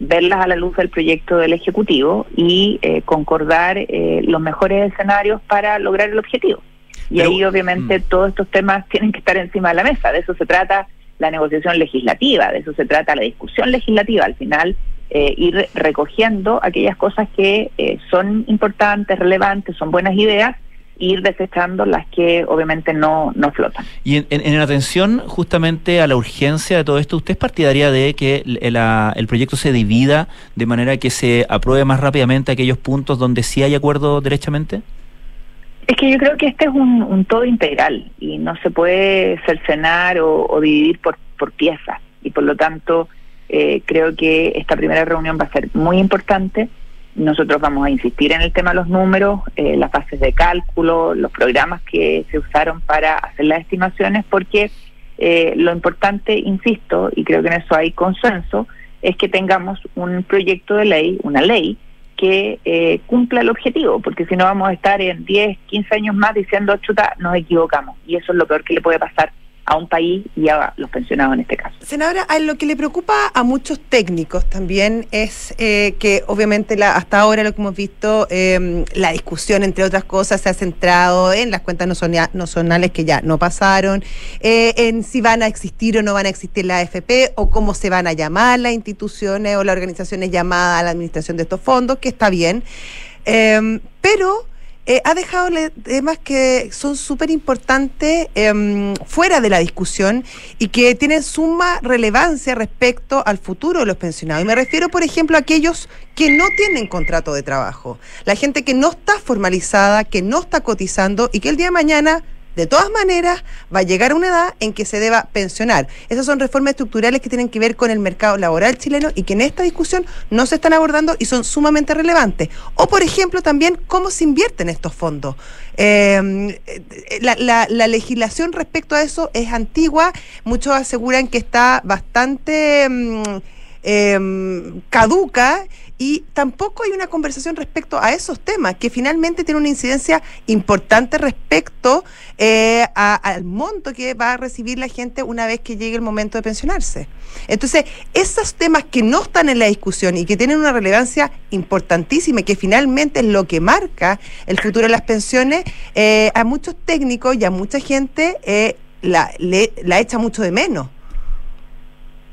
verlas a la luz del proyecto del Ejecutivo y eh, concordar eh, los mejores escenarios para lograr el objetivo. Y Pero- ahí obviamente mm. todos estos temas tienen que estar encima de la mesa, de eso se trata la negociación legislativa, de eso se trata la discusión legislativa. Al final, eh, ir recogiendo aquellas cosas que eh, son importantes, relevantes, son buenas ideas, ir desechando las que obviamente no, no flotan. Y en, en- en atención justamente a la urgencia de todo esto, ¿usted es partidaria de que el, la- el proyecto se divida de manera que se apruebe más rápidamente aquellos puntos donde sí hay acuerdo derechamente? Es que yo creo que este es un, un todo integral y no se puede cercenar o, o dividir por, por piezas. Y por lo tanto, eh, creo que esta primera reunión va a ser muy importante. Nosotros vamos a insistir en el tema de los números, eh, las fases de cálculo, los programas que se usaron para hacer las estimaciones, porque eh, lo importante, insisto, y creo que en eso hay consenso, es que tengamos un proyecto de ley, una ley, que eh, cumpla el objetivo, porque si no vamos a estar en 10, 15 años más diciendo, chuta, nos equivocamos. Y eso es lo peor que le puede pasar a un país y a los pensionados en este caso. Senadora, a lo que le preocupa a muchos técnicos también es eh, que obviamente la, hasta ahora lo que hemos visto, eh, la discusión entre otras cosas se ha centrado en las cuentas nozonia- nocionales que ya no pasaron, eh, en si van a existir o no van a existir la AFP o cómo se van a llamar las instituciones o las organizaciones llamadas a la administración de estos fondos, que está bien, Eh, pero... eh, ha dejado temas que son súper importantes em, fuera de la discusión y que tienen suma relevancia respecto al futuro de los pensionados. Y me refiero, por ejemplo, a aquellos que no tienen contrato de trabajo, la gente que no está formalizada, que no está cotizando y que el día de mañana de todas maneras, va a llegar a una edad en que se deba pensionar. Esas son reformas estructurales que tienen que ver con el mercado laboral chileno y que en esta discusión no se están abordando y son sumamente relevantes. O, por ejemplo, también cómo se invierten estos fondos. Eh, la, la- la legislación respecto a eso es antigua. Muchos aseguran que está bastante mm, em, caduca y tampoco hay una conversación respecto a esos temas, que finalmente tiene una incidencia importante respecto eh, al monto que va a recibir la gente una vez que llegue el momento de pensionarse. Entonces, esos temas que no están en la discusión y que tienen una relevancia importantísima y que finalmente es lo que marca el futuro de las pensiones, eh, a muchos técnicos y a mucha gente eh, la, le- la echa mucho de menos.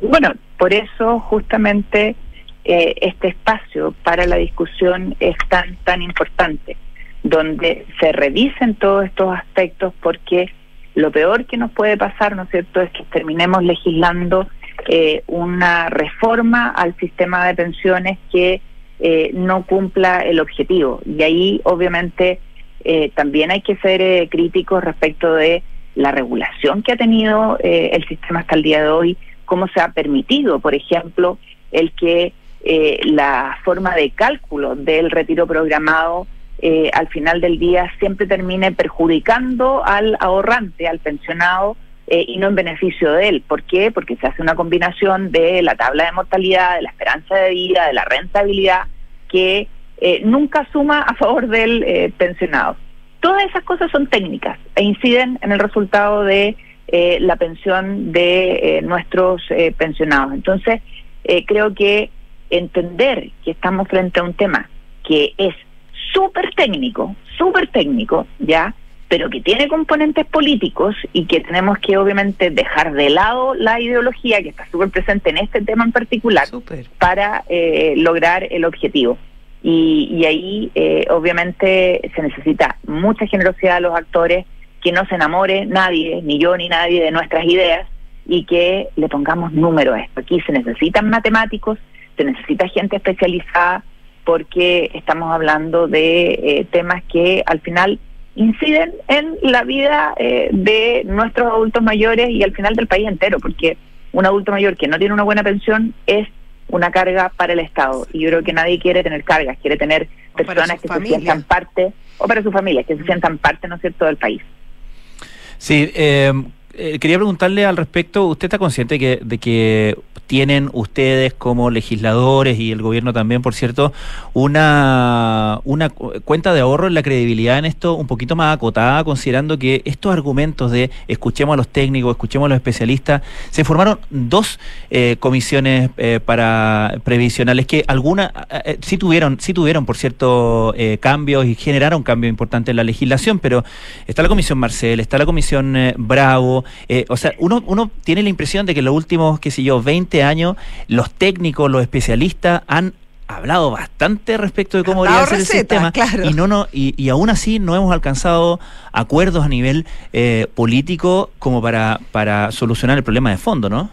Bueno, por eso justamente eh, este espacio para la discusión es tan, tan importante, donde se revisen todos estos aspectos porque lo peor que nos puede pasar, ¿no es cierto?, es que terminemos legislando eh, una reforma al sistema de pensiones que eh, no cumpla el objetivo. Y ahí, obviamente, eh, también hay que ser críticos respecto de la regulación que ha tenido el sistema hasta el día de hoy, cómo se ha permitido, por ejemplo, el que eh, la forma de cálculo del retiro programado eh, al final del día siempre termine perjudicando al ahorrante, al pensionado, eh, y no en beneficio de él. ¿Por qué? Porque se hace una combinación de la tabla de mortalidad, de la esperanza de vida, de la rentabilidad, que eh, nunca suma a favor del pensionado. Todas esas cosas son técnicas e inciden en el resultado de eh, la pensión de eh, nuestros eh, pensionados. Entonces, eh, creo que entender que estamos frente a un tema que es súper técnico, súper técnico, ¿ya? pero que tiene componentes políticos y que tenemos que obviamente dejar de lado la ideología que está súper presente en este tema en particular Súper. para eh, lograr el objetivo. Y, y ahí eh, obviamente se necesita mucha generosidad de los actores, que no se enamore nadie, ni yo ni nadie, de nuestras ideas y que le pongamos número a esto. Aquí se necesitan matemáticos, se necesita gente especializada porque estamos hablando de eh, temas que al final inciden en la vida eh, de nuestros adultos mayores y al final del país entero, porque un adulto mayor que no tiene una buena pensión es una carga para el Estado. Y yo creo que nadie quiere tener cargas, quiere tener personas que familia. se sientan parte, o para su familia, que se sientan parte, ¿no es cierto?, del país. Sí, eh, eh, quería preguntarle al respecto, ¿usted está consciente que, de que tienen ustedes como legisladores y el gobierno también, por cierto, una, una cu- cuenta de ahorro en la credibilidad en esto un poquito más acotada, considerando que estos argumentos de escuchemos a los técnicos, escuchemos a los especialistas, se formaron dos eh, comisiones eh, para previsionales que algunas eh, eh, sí tuvieron, sí tuvieron, por cierto, eh, cambios y generaron cambios importantes en la legislación, pero está la comisión Marcel, está la comisión Bravo, eh, o sea, uno, uno tiene la impresión de que en los últimos, qué sé yo, 20 años, los técnicos, los especialistas han hablado bastante respecto de cómo debería ser el sistema claro. y no no y, y aún así no hemos alcanzado acuerdos a nivel eh, político como para para solucionar el problema de fondo, ¿no?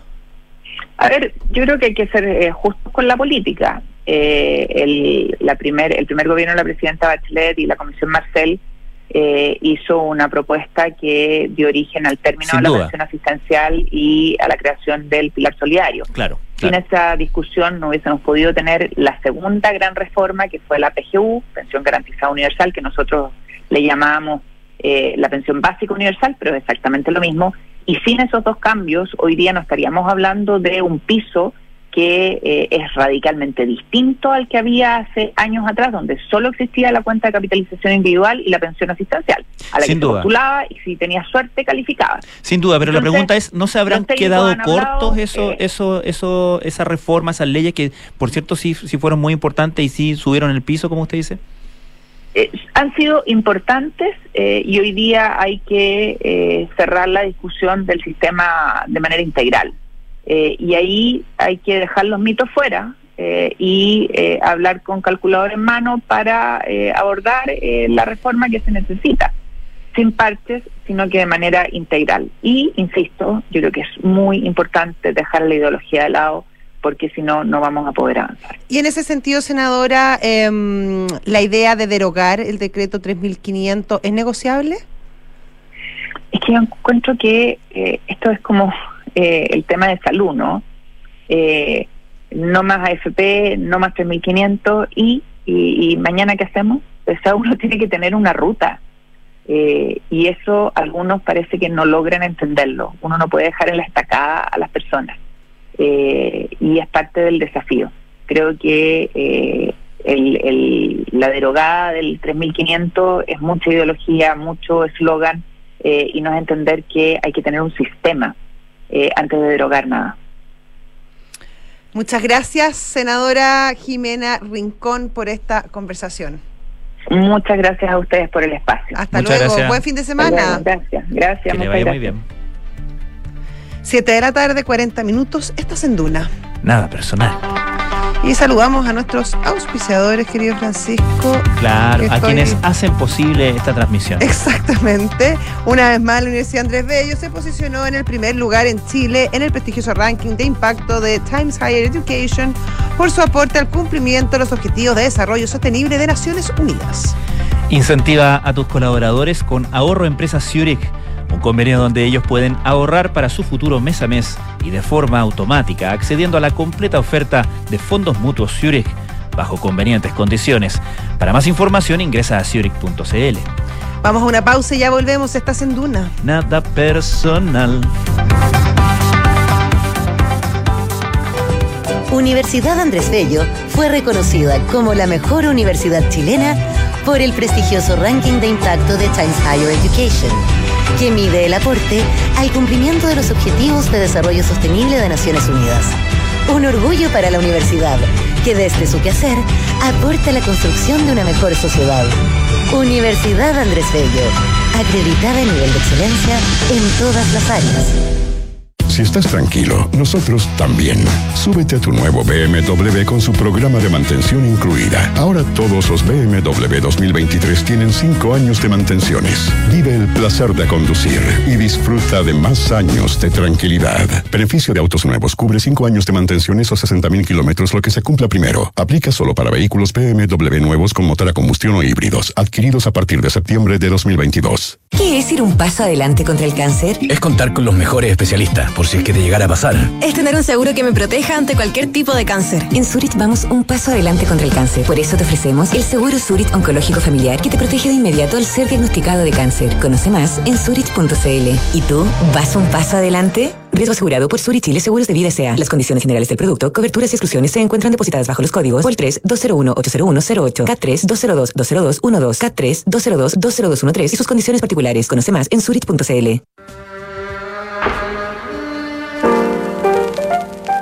A ver, yo creo que hay que ser eh, justos con la política. Eh, el, la primer, el primer gobierno de la presidenta Bachelet y la Comisión Marcel eh, hizo una propuesta que dio origen al término Sin de la duda. pensión asistencial y a la creación del pilar solidario. Claro. Sin claro. esa discusión no hubiésemos podido tener la segunda gran reforma que fue la PGU, Pensión Garantizada Universal, que nosotros le llamábamos eh, la pensión básica universal, pero es exactamente lo mismo. Y sin esos dos cambios, hoy día no estaríamos hablando de un piso que eh, es radicalmente distinto al que había hace años atrás, donde solo existía la cuenta de capitalización individual y la pensión asistencial, a la Sin que duda. postulaba y si tenía suerte calificaba. Sin duda, pero la pregunta es, ¿no se habrán quedado han hablado, cortos eso, eh, eso, eso, esas reformas, esas leyes que, por cierto, sí, sí fueron muy importantes y sí subieron el piso, como usted dice? eh, han sido importantes eh, y hoy día hay que eh, cerrar la discusión del sistema de manera integral. Eh, y ahí hay que dejar los mitos fuera eh, y eh, hablar con calculador en mano para eh, abordar eh, la reforma que se necesita, sin parches, sino que de manera integral. Y, insisto, yo creo que es muy importante dejar la ideología de lado porque si no, no vamos a poder avanzar. Y en ese sentido, senadora, em, la idea de derogar el decreto 3500 es negociable. Es que yo encuentro que eh, esto es como eh, el tema de salud, ¿no? Eh, no más AFP, no más 3.500 y, y, y mañana qué hacemos? O uno tiene que tener una ruta. Eh, y eso algunos parece que no logran entenderlo. Uno no puede dejar en la estacada a las personas. Eh, y es parte del desafío. Creo que eh, el, el- la derogada del 3.500 es mucha ideología, mucho eslogan eh, y no es entender que hay que tener un sistema eh, antes de derogar nada. Muchas gracias, senadora Jimena Rincón, por esta conversación. Muchas gracias a ustedes por el espacio. Hasta Muchas luego. gracias. Buen fin de semana. Gracias, gracias. Que le vaya muy bien. 7 de la tarde, 40 minutos. Estás en Duna. Nada personal. Y saludamos a nuestros auspiciadores, querido Francisco. Claro, a estoy- quienes hacen posible esta transmisión. Exactamente. Una vez más, la Universidad Andrés Bello se posicionó en el primer lugar en Chile en el prestigioso ranking de impacto de Times Higher Education por su aporte al cumplimiento de los Objetivos de Desarrollo Sostenible de Naciones Unidas. Incentiva a tus colaboradores con Ahorro Empresa Zurich, convenio donde ellos pueden ahorrar para su futuro mes a mes y de forma automática, accediendo a la completa oferta de fondos mutuos Zurich. bajo convenientes condiciones. Para más información ingresa a zurich.cl. Vamos a una pausa y ya volvemos. Estás en Duna. Nada personal. Universidad Andrés Bello fue reconocida como la mejor universidad chilena por el prestigioso ranking de impacto de Times Higher Education, que mide el aporte al cumplimiento de los Objetivos de Desarrollo Sostenible de Naciones Unidas. Un orgullo para la universidad, que desde su quehacer aporta a la construcción de una mejor sociedad. Universidad Andrés Bello, acreditada a nivel de excelencia en todas las áreas. Si estás tranquilo, nosotros también. Súbete a tu nuevo BMW con su programa de mantención incluida. Ahora todos los BMW 2023 tienen 5 años de mantenciones. Vive el placer de conducir y disfruta de más años de tranquilidad. Beneficio de autos nuevos cubre 5 años de mantenciones o 60.000 kilómetros, lo que se cumpla primero. Aplica solo para vehículos BMW nuevos con motor a combustión o híbridos, adquiridos a partir de septiembre de 2022. ¿Qué es ir un paso adelante contra el cáncer? Es contar con los mejores especialistas, por si es que te llegara a pasar. Es tener un seguro que me proteja ante cualquier tipo de cáncer. En Zurich vamos un paso adelante contra el cáncer. Por eso te ofrecemos el seguro Zurich Oncológico Familiar que te protege de inmediato al ser diagnosticado de cáncer. Conoce más en zurich.cl. ¿Y tú vas un paso adelante? Riesgo asegurado por Zurich Chile Seguros de Vida S.A. Las condiciones generales del producto, coberturas y exclusiones se encuentran depositadas bajo los códigos POL 3 201 80108 K3 202 202 12 K3 202 20213 y sus condiciones particulares. Conoce más en zurich.cl.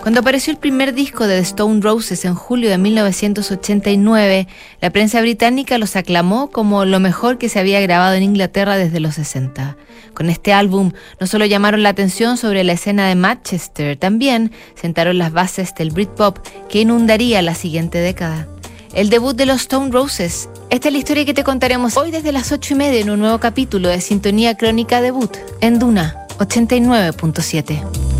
Cuando apareció el primer disco de The Stone Roses en julio de 1989, la prensa británica los aclamó como lo mejor que se había grabado en Inglaterra desde los 60. Con este álbum no solo llamaron la atención sobre la escena de Manchester, también sentaron las bases del Britpop que inundaría la siguiente década. El debut de los Stone Roses. Esta es la historia que te contaremos hoy desde las 8 y media en un nuevo capítulo de Sintonía Crónica Debut en Duna 89.7.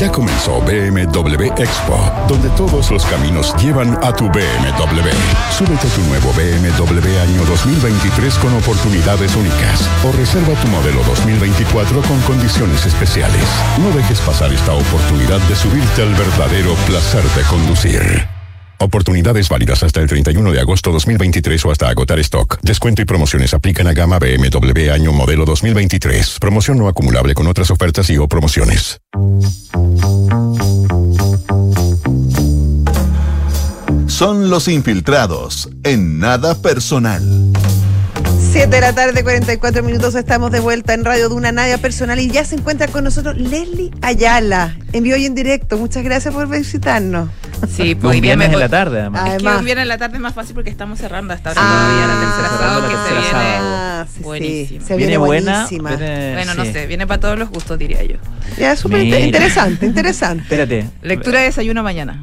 Ya comenzó BMW Expo, donde todos los caminos llevan a tu BMW. Súbete tu nuevo BMW año 2023 con oportunidades únicas o reserva tu modelo 2024 con condiciones especiales. No dejes pasar esta oportunidad de subirte al verdadero placer de conducir. Oportunidades válidas hasta el 31 de agosto 2023 o hasta agotar stock. Descuento y promociones aplican a gama BMW año modelo 2023. Promoción no acumulable con otras ofertas y o promociones. Son los infiltrados en nada personal. 7 de la tarde, 44 minutos, estamos de vuelta en Radio Duna Nadia Personal y ya se encuentra con nosotros Leslie Ayala, en vivo y en directo. Muchas gracias por visitarnos. Un Sí, pues día viernes en la tarde, además. Es que un viernes en la tarde es más fácil porque estamos cerrando hasta ahora Ah, la tercera sábado que se tercera viene. sábado. Ah, sí. Se Viene viene buena. buenísima. viene- Bueno, no sí. sé, viene para todos los gustos, diría yo. Ya, súper interesante, interesante. Espérate. Lectura de desayuno mañana.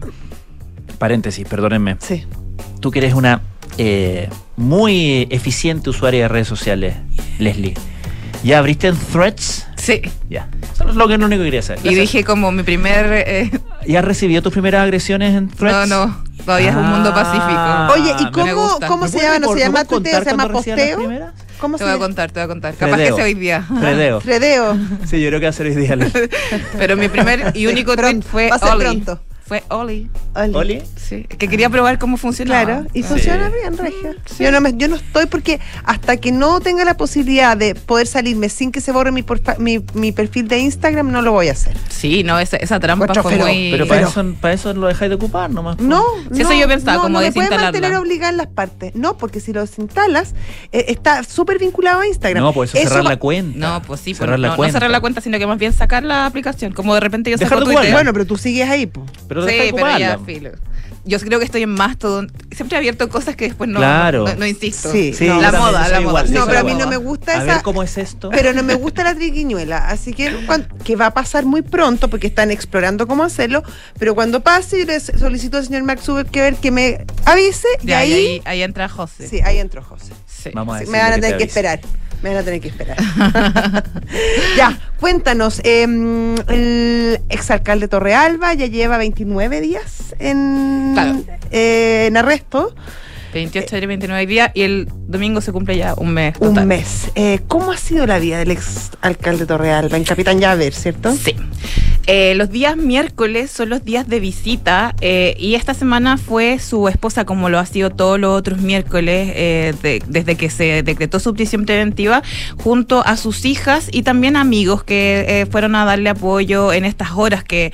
Paréntesis, perdónenme. Sí. Tú que eres una eh, muy eficiente usuaria de redes sociales, Leslie. ¿Ya abriste en Threads? Sí. Ya. Eso es lo, que, lo único que quería saber. Y dije como mi primer... eh, ¿Ya has recibido tus primeras agresiones en no, Threads? no, todavía es un mundo Ah. pacífico. Oye, ¿y cómo, cómo ¿Me se llama? ¿No se llama tuteo? ¿Se llama posteo? ¿Cómo Te se voy a contar, te voy a contar. Capaz Fredeo. que sea hoy día. Fredeo. Fredeo. Sí, yo creo que va a ser hoy día. Pero mi primer y único tweet Pronto, fue va a ser Oli. pronto. Fue Oli. Oli. ¿Oli? Sí. Que quería probar cómo funcionaba. Claro, y Ah. funciona bien, Regia. Yo, no me- yo no estoy porque hasta que no tenga la posibilidad de poder salirme sin que se borre mi, porfa- mi, mi perfil de Instagram, no lo voy a hacer. Sí, no, esa, esa trampa fue feo, muy... Pero para Pero- eso, para eso lo dejáis de ocupar nomás. No, Sí, no, eso yo pensaba, no, como no desinstalarla. mantener obligada en las partes. No, porque si lo desinstalas, eh, está súper vinculado a Instagram. No, por eso, cerrar va- la cuenta. No, pues sí, pues cerrar no, la no cuenta. cerrar la cuenta, sino que más bien sacar la aplicación. Como de repente yo Dejar saco de Twitter. Bueno, pero tú sigues ahí, po. Pero Sí, deja de pero ya filo. Yo creo que estoy en Mastodon. Siempre he abierto cosas que después no, Claro. no, no insisto. Sí, Sí, la moda, la moda. No, pero a mí no me gusta A esa. ver cómo es esto. Pero no me gusta la triquiñuela, así que que va a pasar muy pronto porque están explorando cómo hacerlo, pero cuando pase yo le solicito al señor Mark Zuckerberg que me avise y Ya, y ahí, ahí, ahí entra José. sí, ahí entró José. Sí. Vamos a Sí, me van a que te tener que esperar. Me van a tener que esperar. ya, cuéntanos. em, el exalcalde Torrealba ya lleva 29 días en, Claro. eh, en arresto. 28 y 29 días y el domingo se cumple ya un mes. total. Un mes. Eh, ¿Cómo ha sido la vida del exalcalde Torrealba en Capitán Llaver, cierto? Sí. Eh, los días miércoles son los días de visita eh, y esta semana fue su esposa, como lo ha sido todos los otros miércoles eh, de- desde que se decretó su prisión preventiva, junto a sus hijas y también amigos que fueron a darle apoyo en estas horas que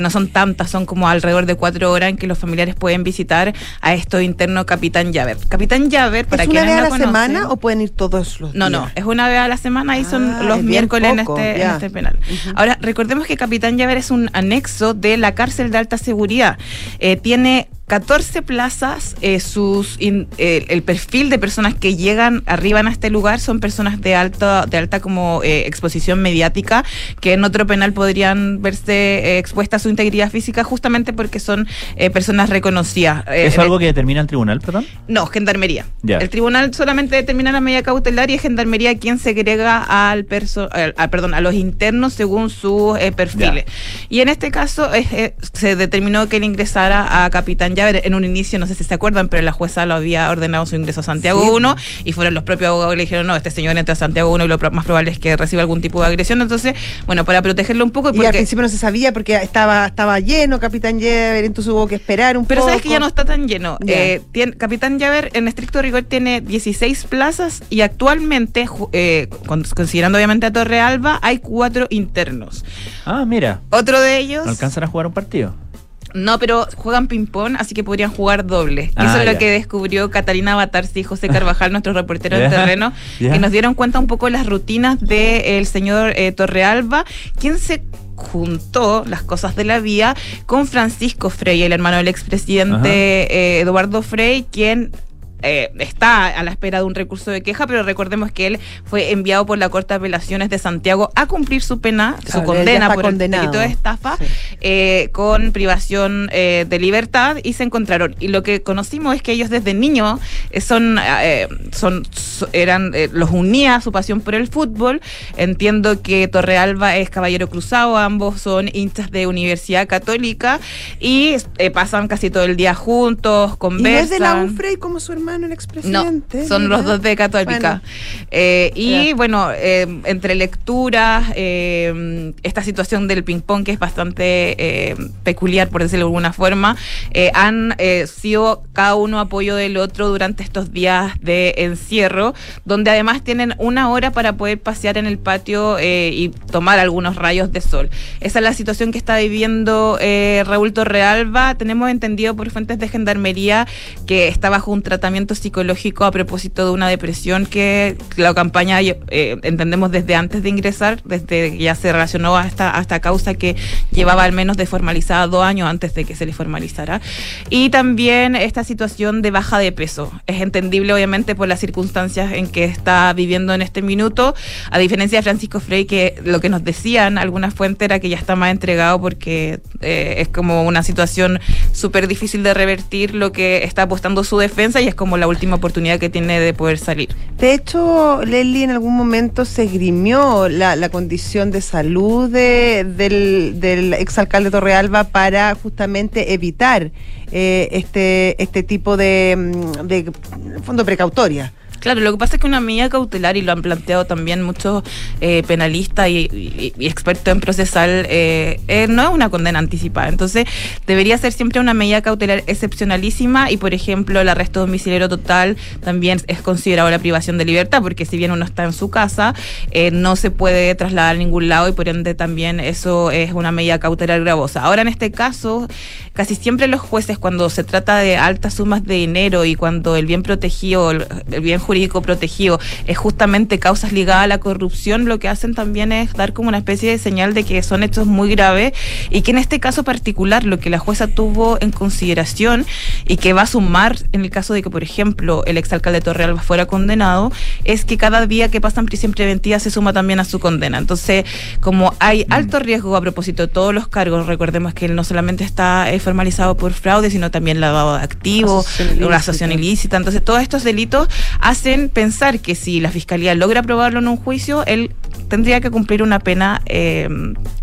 no son tantas, son como alrededor de cuatro horas en que los familiares pueden visitar a esto interno Capitán Llaver. Capitán Llaver, para ¿Es una vez a no la conocen- semana o pueden ir todos los no, días? no, es una vez a la semana y son Ah, los miércoles en este, en este penal. Ahora, recordemos que Capitán Llaver es un anexo de la cárcel de alta seguridad. Eh, tiene 14 plazas, eh, sus in- eh, el perfil de personas que llegan, arriban a este lugar son personas de alta, de alta como eh, exposición mediática, que en otro penal podrían verse eh, expuestas a su integridad física justamente porque son personas reconocidas. ¿Es algo que determina el tribunal, perdón? no, gendarmería. Ya. El tribunal solamente determina la medida cautelar y es gendarmería quien segrega al perso al- al- perdón, a los internos según sus eh, perfiles. Y en este caso se determinó que él ingresara a Capitán Llaver. En un inicio, no sé si se acuerdan, pero la jueza lo había ordenado su ingreso a Santiago Sí. 1 y fueron los propios abogados que le dijeron, no, este señor entra a Santiago 1 y lo más probable es que reciba algún tipo de agresión. Entonces, bueno, para protegerlo un poco y Y al porque... principio no se sabía porque estaba, estaba lleno Capitán Llaver, entonces hubo que esperar un Pero poco. sabes que ya no está tan lleno. Ya. Eh, tiene- Capitán Llaver, en estricto rigor, tiene 16 plazas y actualmente, eh, con- considerando obviamente a Torre Alba, hay cuatro internos. Ah, mira. Otro de ellos, ¿No alcanzan a jugar un partido? No, pero juegan ping-pong, así que podrían jugar doble. Ah, eso es ya. lo que descubrió Catalina Batarsi y José Carvajal, nuestros reporteros de Ya, terreno, que nos dieron cuenta un poco las rutinas del señor eh, Torrealba, quien se juntó las cosas de la vía con Francisco Frey, el hermano del expresidente eh, Eduardo Frey, quien eh, está a la espera de un recurso de queja, pero recordemos que él fue enviado por la Corte de Apelaciones de Santiago a cumplir su pena, su Claro, condena por condenado. el delito de estafa Sí. eh, con privación eh, de libertad y se encontraron. Y lo que conocimos es que ellos desde niños eh, son, eh, son, so- eran, eh, los unía su pasión por el fútbol. Entiendo que Torrealba es caballero cruzado, ambos son hinchas de Universidad Católica y eh, pasan casi todo el día juntos, ¿Y no conversan. es de la UNFREY como su hermano, el No, son los dos de Católica. Bueno. Eh, y bueno, eh, entre lecturas, eh, esta situación del ping-pong que es bastante eh, peculiar, por decirlo de alguna forma, han sido cada uno apoyo del otro durante estos días de encierro, donde además tienen una hora para poder pasear en el patio y tomar algunos rayos de sol. Esa es la situación que está viviendo Raúl Torrealba. Tenemos entendido por fuentes de gendarmería que está bajo un tratamiento psicológico a propósito de una depresión que la campaña eh, entendemos desde antes de ingresar, desde ya se relacionó a esta, a esta causa que llevaba al menos de formalizada dos años antes de que se le formalizara. Y también esta situación de baja de peso. Es entendible obviamente por las circunstancias en que está viviendo en este minuto, a diferencia de Francisco Frey, que lo que nos decían algunas fuentes era que ya está más entregado porque eh, es como una situación súper difícil de revertir lo que está apostando su defensa y es como la última oportunidad que tiene de poder salir. De hecho, Leslie en algún momento se esgrimió la, condición de salud de- del, exalcalde Torrealba para justamente evitar eh, este, este tipo de, mm, de fondo precautoria. Claro, lo que pasa es que una medida cautelar, y lo han planteado también muchos eh, penalistas y, expertos en procesal, eh, eh, no es una condena anticipada. Entonces, debería ser siempre una medida cautelar excepcionalísima y, por ejemplo, el arresto domiciliario total también es considerado la privación de libertad, porque si bien uno está en su casa, no se puede trasladar a ningún lado y por ende también eso es una medida cautelar gravosa. Ahora, en este caso, casi siempre los jueces, cuando se trata de altas sumas de dinero y cuando el bien protegido, el bien jurídico, jurídico protegido, es justamente causas ligadas a la corrupción, lo que hacen también es dar como una especie de señal de que son hechos muy graves y que en este caso particular lo que la jueza tuvo en consideración y que va a sumar en el caso de que, por ejemplo, el exalcalde Torrealba fuera condenado, es que cada día que pasa en prisión preventiva se suma también a su condena. Entonces, como hay alto riesgo a propósito de todos los cargos, recordemos que él no solamente está eh, formalizado por fraude, sino también lavado de activos, una asociación ilícita. Entonces, todos estos delitos hacen pensar que si la fiscalía logra probarlo en un juicio, él tendría que cumplir una pena eh,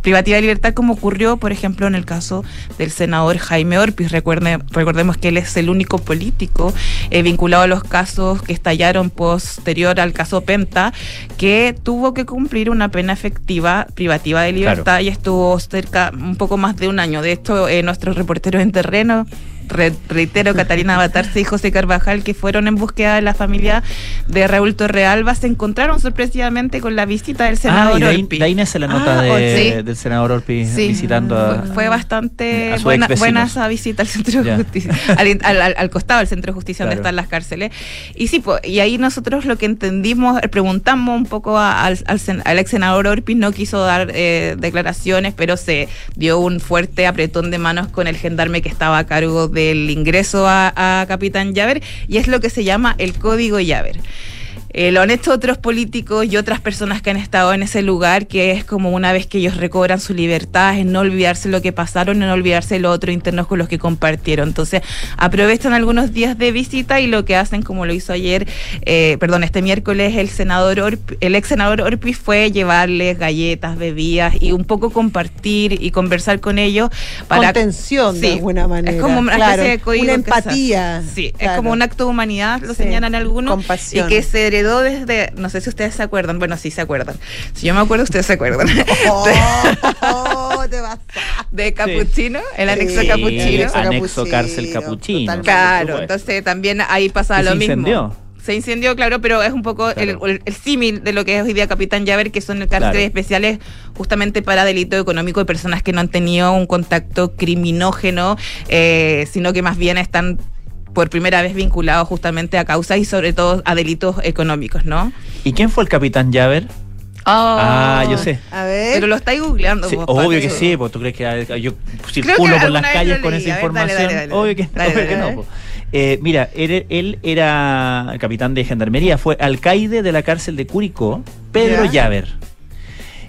privativa de libertad, como ocurrió, por ejemplo, en el caso del senador Jaime Orpiz. Recuerde, recordemos que él es el único político eh, vinculado a los casos que estallaron posterior al caso Penta, que tuvo que cumplir una pena efectiva privativa de libertad y estuvo cerca un poco más de un año. De esto, eh, nuestros reporteros en terreno re- reitero, Catalina Batarse y José Carvajal, que fueron en búsqueda de la familia de Raúl Torrealba, se encontraron sorpresivamente con la visita del Ah, senador y de ahí, Orpi. nace la nota Ah, de- sí. del senador Orpi Sí. visitando a... Fue- bastante a buena, esa visita al centro de justicia, al, al- al- costado del centro de justicia donde están las cárceles. Y sí, po, y ahí nosotros lo que entendimos, preguntamos un poco a- al, al ex senador Orpi, no quiso dar eh, declaraciones, pero se dio un fuerte apretón de manos con el gendarme que estaba a cargo del ingreso a, Capitán Llaver, y es lo que se llama el código Llaver. Eh, lo han hecho otros políticos y otras personas que han estado en ese lugar, que es como una vez que ellos recobran su libertad, es no olvidarse lo que pasaron, no olvidarse los otros internos con los que compartieron. Entonces, aprovechan algunos días de visita y lo que hacen, como lo hizo ayer, eh, perdón, este miércoles, el senador Orpi- el ex senador Orpi fue llevarles galletas, bebidas y un poco compartir y conversar con ellos para Contención, de Sí, alguna manera. Es como una Claro, especie de código Una empatía. Sí, es como un acto de humanidad, lo Sí, señalan algunos. compasión. Y que se desde, no sé si ustedes se acuerdan, bueno, sí se acuerdan. Si yo me acuerdo, ustedes se acuerdan. Oh, oh, te vas de Capuchino, el anexo Sí, Capuchino. anexo cárcel Capuchino. totalmente. Claro, entonces también ahí pasaba lo se mismo. incendió. Se incendió, claro, pero es un poco el- Claro. el, el símil de lo que es hoy día Capitán Llaver, que son cárceles Claro. especiales justamente para delito económico de personas que no han tenido un contacto criminógeno, eh, sino que más bien están por primera vez vinculados justamente a causas y sobre todo a delitos económicos, ¿no? ¿Y quién fue el capitán Llaver? Ah, yo sé. A ver. Pero lo estáis googleando. Sí, vos, obvio que sí, pues tú crees que yo circulo que por las calles con esa ver, información. dale, dale. Obvio que, obvio no. Eh, mira, él, él era el capitán de gendarmería, fue alcaide de la cárcel de Curicó, Pedro. Llaver.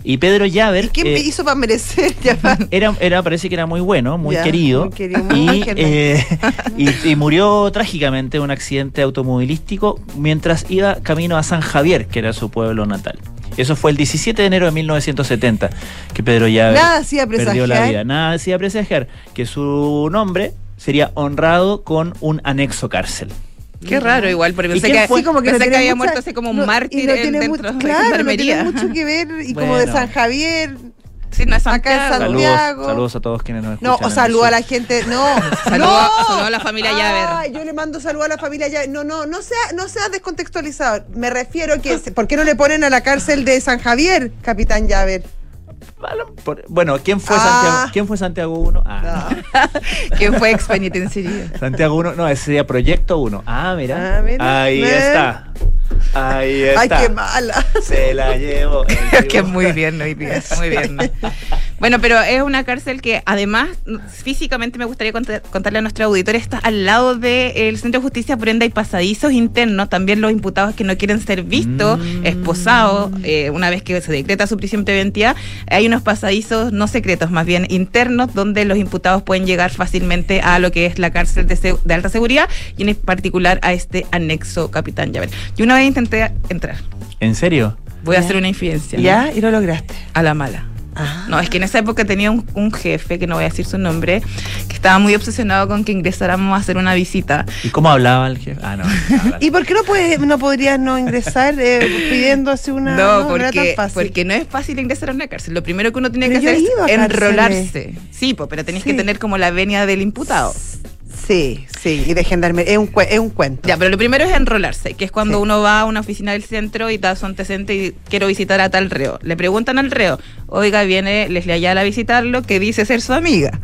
Y Pedro Llaver ¿Y qué me eh, hizo para merecer? Era, era, parece que era muy bueno, muy Ya, querido. muy querido, muy y, eh, y, y murió trágicamente en un accidente automovilístico mientras iba camino a San Javier, que era su pueblo natal. Eso fue el 17 de enero de 1970 que Pedro Llaver Nada hacía perdió la vida. Nada hacía presagiar que su nombre sería honrado con un anexo cárcel. Qué raro igual, porque ¿Y pensé que, fue? Como que pensé no que había mucha- muerto así como un no- y mártir no en- tiene dentro mucho- de Claro, no tiene mucho que ver. Y como de Bueno. San Javier. Sí, no es Acá en Santiago. San- Saludos, saludos a todos quienes nos escuchan. No, o a la gente. No. Saludo- no. saludo a la familia Ah, Llaver. yo le mando saludo a la familia Llaver. No, no, no sea, no sea descontextualizado. Me refiero que, ¿por qué no le ponen a la cárcel de San Javier, Capitán Llaver? Bueno, ¿quién fue Ah. Santiago? ¿Quién fue Santiago 1? Ah, no. ¿Quién fue ex penitenciario? Santiago 1, no, ese sería Proyecto 1. Ah, mira. Ah, mira. Ahí está. Ahí está. Ay, qué mala. Se la llevo. Creo que muy bien hoy día, muy bien. Bueno, pero es una cárcel que además físicamente me gustaría cont- contarle a nuestro auditorio, está al lado del Centro de Justicia, por ende hay pasadizos internos, también los imputados que no quieren ser vistos, Mm. esposados, eh, una vez que se decreta su prisión preventiva, hay unos pasadizos no secretos, más bien internos, donde los imputados pueden llegar fácilmente a lo que es la cárcel de, se- de alta seguridad y en particular a este anexo Capitán Llaver. Yo una vez intenté entrar, ¿En serio? voy a hacer una infidencia. Ya, y no lograste. A la mala. Ah. No, es que en esa época tenía un, un jefe, que no voy a decir su nombre, que estaba muy obsesionado con que ingresáramos a hacer una visita. ¿Y cómo hablaba el jefe? Ah, no. ¿Y por qué no, puedes, no podrías no ingresar eh, pidiendo así una. no, porque, tan fácil. porque no es fácil ingresar a una cárcel. Lo primero que uno tiene Pero que hacer es cárceles. enrolarse. Sí, po, pero tenés Sí. que tener como la venia del imputado. Sí, sí, y de gendarmería. Es un, es un cuento. Ya, pero lo primero es enrolarse, que es cuando Sí. uno va a una oficina del centro y da su antecedente y quiero visitar a tal reo. Le preguntan al reo, oiga, viene Leslie Ayala a visitarlo, que dice ser su amiga.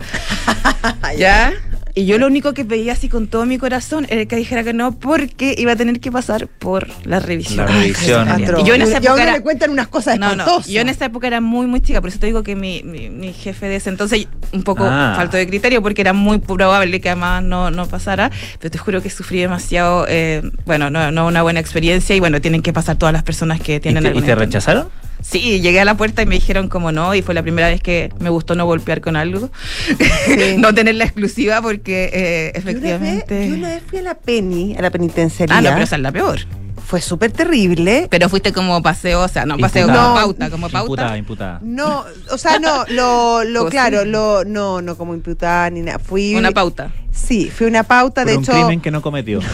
¿Ya? Y yo lo único que pedía así con todo mi corazón era que dijera que no, porque iba a tener que pasar por la revisión. La revisión. Ay, Atroz. Y yo en esa Y época era- le cuentan unas cosas no, no, yo en esa época era muy, muy chica, por eso te digo que mi, mi, mi jefe de ese entonces, un poco Ah. falto de criterio, porque era muy probable que además no, no pasara, pero te juro que sufrí demasiado, eh, bueno, no, no una buena experiencia y bueno, tienen que pasar todas las personas que ¿Y tienen te, y te rechazaron? Sí, llegué a la puerta y me dijeron como no, y fue la primera vez que me gustó no golpear con algo, no tener la exclusiva porque eh, Yo una, vez, efectivamente... yo una vez fui a la Penny, a la penitenciaría. Ah, no, pero esa es la peor. Fue súper terrible. Pero fuiste como paseo, o sea, no paseo, Imputada. como No. pauta, como pauta. Imputada, imputada. No, o sea, no, lo, lo Pues claro, sí. lo, no, no como imputada ni nada. Fui Una pauta. Sí, fui una pauta, Por de un hecho. crimen que no cometió.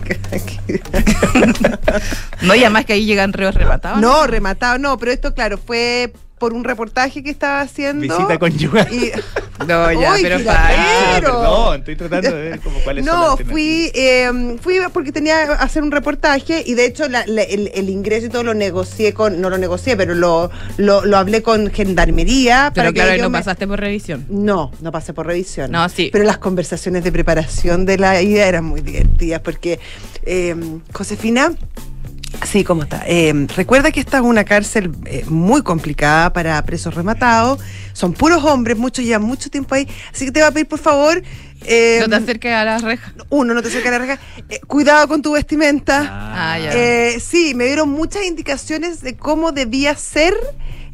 No, y además que ahí llegan reos rematados. No, rematado, no, pero esto, claro, fue por un reportaje que estaba haciendo. Visita conyugal. y- No, ya, Uy, pero para. Ah, perdón, estoy tratando de ver como cuáles son No, las fui, eh, fui porque tenía que hacer un reportaje y de hecho la- la- el, el ingreso y todo lo negocié con, no lo negocié, pero lo, lo, lo hablé con gendarmería. Pero para claro, que no me- pasaste por revisión. No, no pasé por revisión. No, sí. Pero las conversaciones de preparación de la ida eran muy divertidas porque eh, Josefina, sí, ¿cómo está? Eh, recuerda que esta es una cárcel eh, muy complicada para presos rematados. Son puros hombres, muchos llevan mucho tiempo ahí. Así que te voy a pedir, por favor. eh, No te acerques a las rejas. uno, no te acerques a la reja. Cuidado con tu vestimenta. Ah, ya. Eh, sí, me dieron muchas indicaciones de cómo debía ser,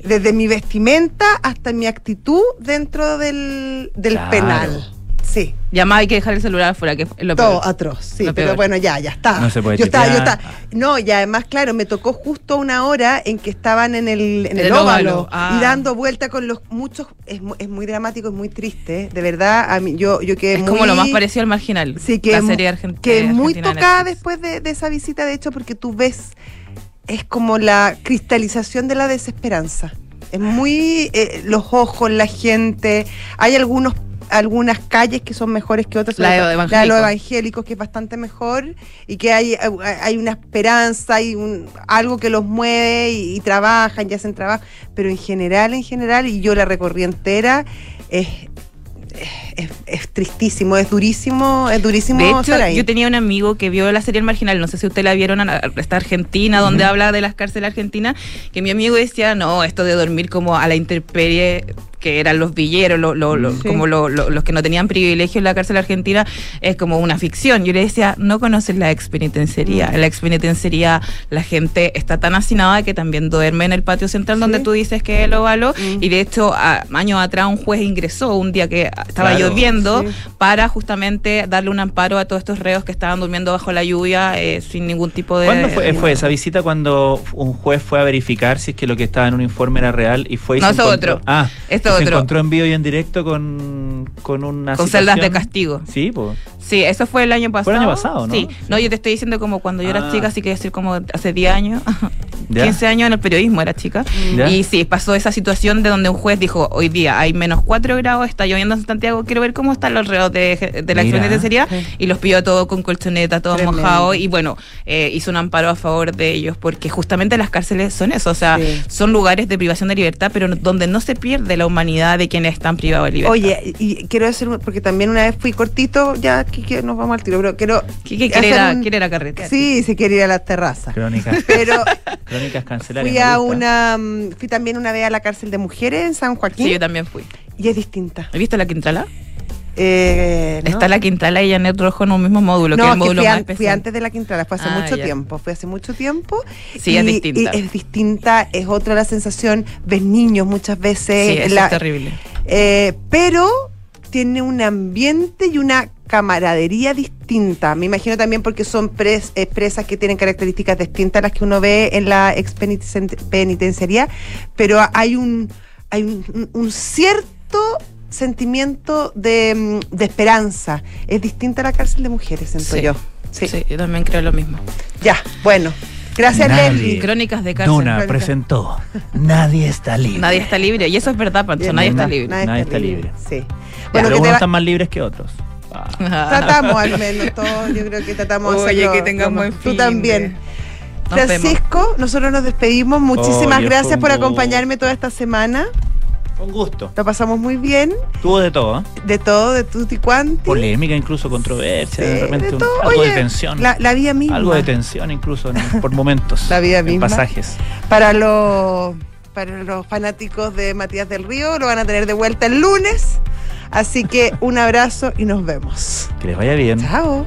desde mi vestimenta hasta mi actitud dentro del, del Claro. penal. Sí, Y además hay que dejar el celular afuera, que es lo todo peor. atroz, sí, Lo pero peor. bueno, ya, ya está. No se puede yo estaba, yo estaba. No, y además, claro, me tocó justo una hora en que estaban en el, en el el óvalo óvalo, ah. y dando vuelta con los muchos. Es, es muy dramático, es muy triste, de verdad. A mí, yo, yo quedé Es muy. como lo más parecido al marginal. Sí, que, la serie argen- que eh, muy de tocada Netflix. después de, de esa visita, de hecho, porque tú ves, es como la cristalización de la desesperanza. Es muy eh, los ojos, la gente. Hay algunos algunas calles que son mejores que otras, La de la de los evangélicos. que es bastante mejor, y que hay, hay una esperanza, hay un, algo que los mueve y, y trabajan y hacen trabajo, pero en general, en general, y yo la recorrí entera, es, es, es tristísimo, es durísimo, es durísimo De hecho, yo tenía un amigo que vio la serie El Marginal, no sé si usted la vieron, esta Argentina, donde habla de las cárceles argentinas, que mi amigo decía, no, esto de dormir como a la intemperie, que eran los villeros, lo- lo- lo- Sí. como lo- lo- los que no tenían privilegio en la cárcel argentina, es como una ficción. Yo le decía, no conoces la expenitenciaría. Mm. En la expenitenciaría la gente está tan hacinada que también duerme en el patio central donde tú dices que es el óvalo, Mm. y de hecho, a- años atrás un juez ingresó un día que estaba Claro. lloviendo Sí. para justamente darle un amparo a todos estos reos que estaban durmiendo bajo la lluvia eh, sin ningún tipo de... ¿Cuándo fue, fue esa visita cuando un juez fue a verificar si es que lo que estaba en un informe era real y fue y No, encontró- otro. Ah, Esto se encontró en vivo y en directo con, con una Con celdas de castigo. Sí, pues. Sí, eso fue el año pasado. Fue el año pasado, ¿no? Sí. Sí. No, yo te estoy diciendo como cuando yo era Ah. chica, así que decir como hace 10 años, Ya. 15 años en el periodismo era chica. Ya. Y sí, pasó esa situación de donde un juez dijo, hoy día hay menos 4 grados, está lloviendo en Santiago, quiero ver cómo están los reos de, de la Mira. expenitenciaría. Y los pilló todo con colchoneta, todos Tremendo. mojados. Y bueno, eh, hizo un amparo a favor de ellos, porque justamente las cárceles son eso, o sea, Sí. son lugares de privación de libertad, pero donde no se pierde la humanidad de quienes están privados de libertad. Oye, y quiero hacer, un- porque también una vez fui cortito, ya que, que nos vamos al tiro, pero quiero... ¿Qué, qué quiere, ir a, un- quiere ir a carretear? Sí, se quiere ir a las terrazas. Crónicas. Pero Crónicas cancelarias. fui a una, mm, fui también una vez a la cárcel de mujeres en San Joaquín Sí, yo también fui. y es distinta. ¿Has visto la Quintrala? Eh, ¿no? Está la Quintrala y Janet Rojo en un mismo módulo, que es No, el que módulo fui, más an- fui especial. antes de la Quintrala, fue hace Ah, mucho ya. tiempo, fue hace mucho tiempo. Sí, y, es distinta. y es distinta, es otra la sensación, ves niños muchas veces. Sí, eso la- es terrible. eh, pero tiene un ambiente y una camaradería distinta. Me imagino también porque son pres- eh, presas que tienen características distintas a las que uno ve en la expenitenciaría, pero hay un, hay un cierto sentimiento de, mm, de esperanza. Es distinta a la cárcel de mujeres, siento Sí. yo. Sí. Sí. yo también creo lo mismo. Ya, bueno. Gracias. Leslie. Crónicas de cárcel. Duna Crónica. presentó Nadie está libre. Nadie está libre. Y eso es verdad, Pancho. Bien, Nadie está libre. Nadie está libre. Sí. Bueno, pero que te unos va- están más libres que otros. Ah. Tratamos al menos todos, yo creo que tratamos de Oye, hacerlo que tengan lo- buen Tú también. de- Francisco, nosotros nos despedimos. Muchísimas gracias por acompañarme toda esta semana. Con gusto. Lo pasamos muy bien. Tuvo de todo, ¿eh? De todo, de tutti quanti. Polémica, incluso controversia, Sí, de repente de un- todo. algo Oye, de tensión. La, la vida misma. Algo de tensión incluso en- por momentos. La vida en misma. pasajes. Para los, para los fanáticos de Matías del Río, lo van a tener de vuelta el lunes. Así que un abrazo y nos vemos. Que les vaya bien. Chao.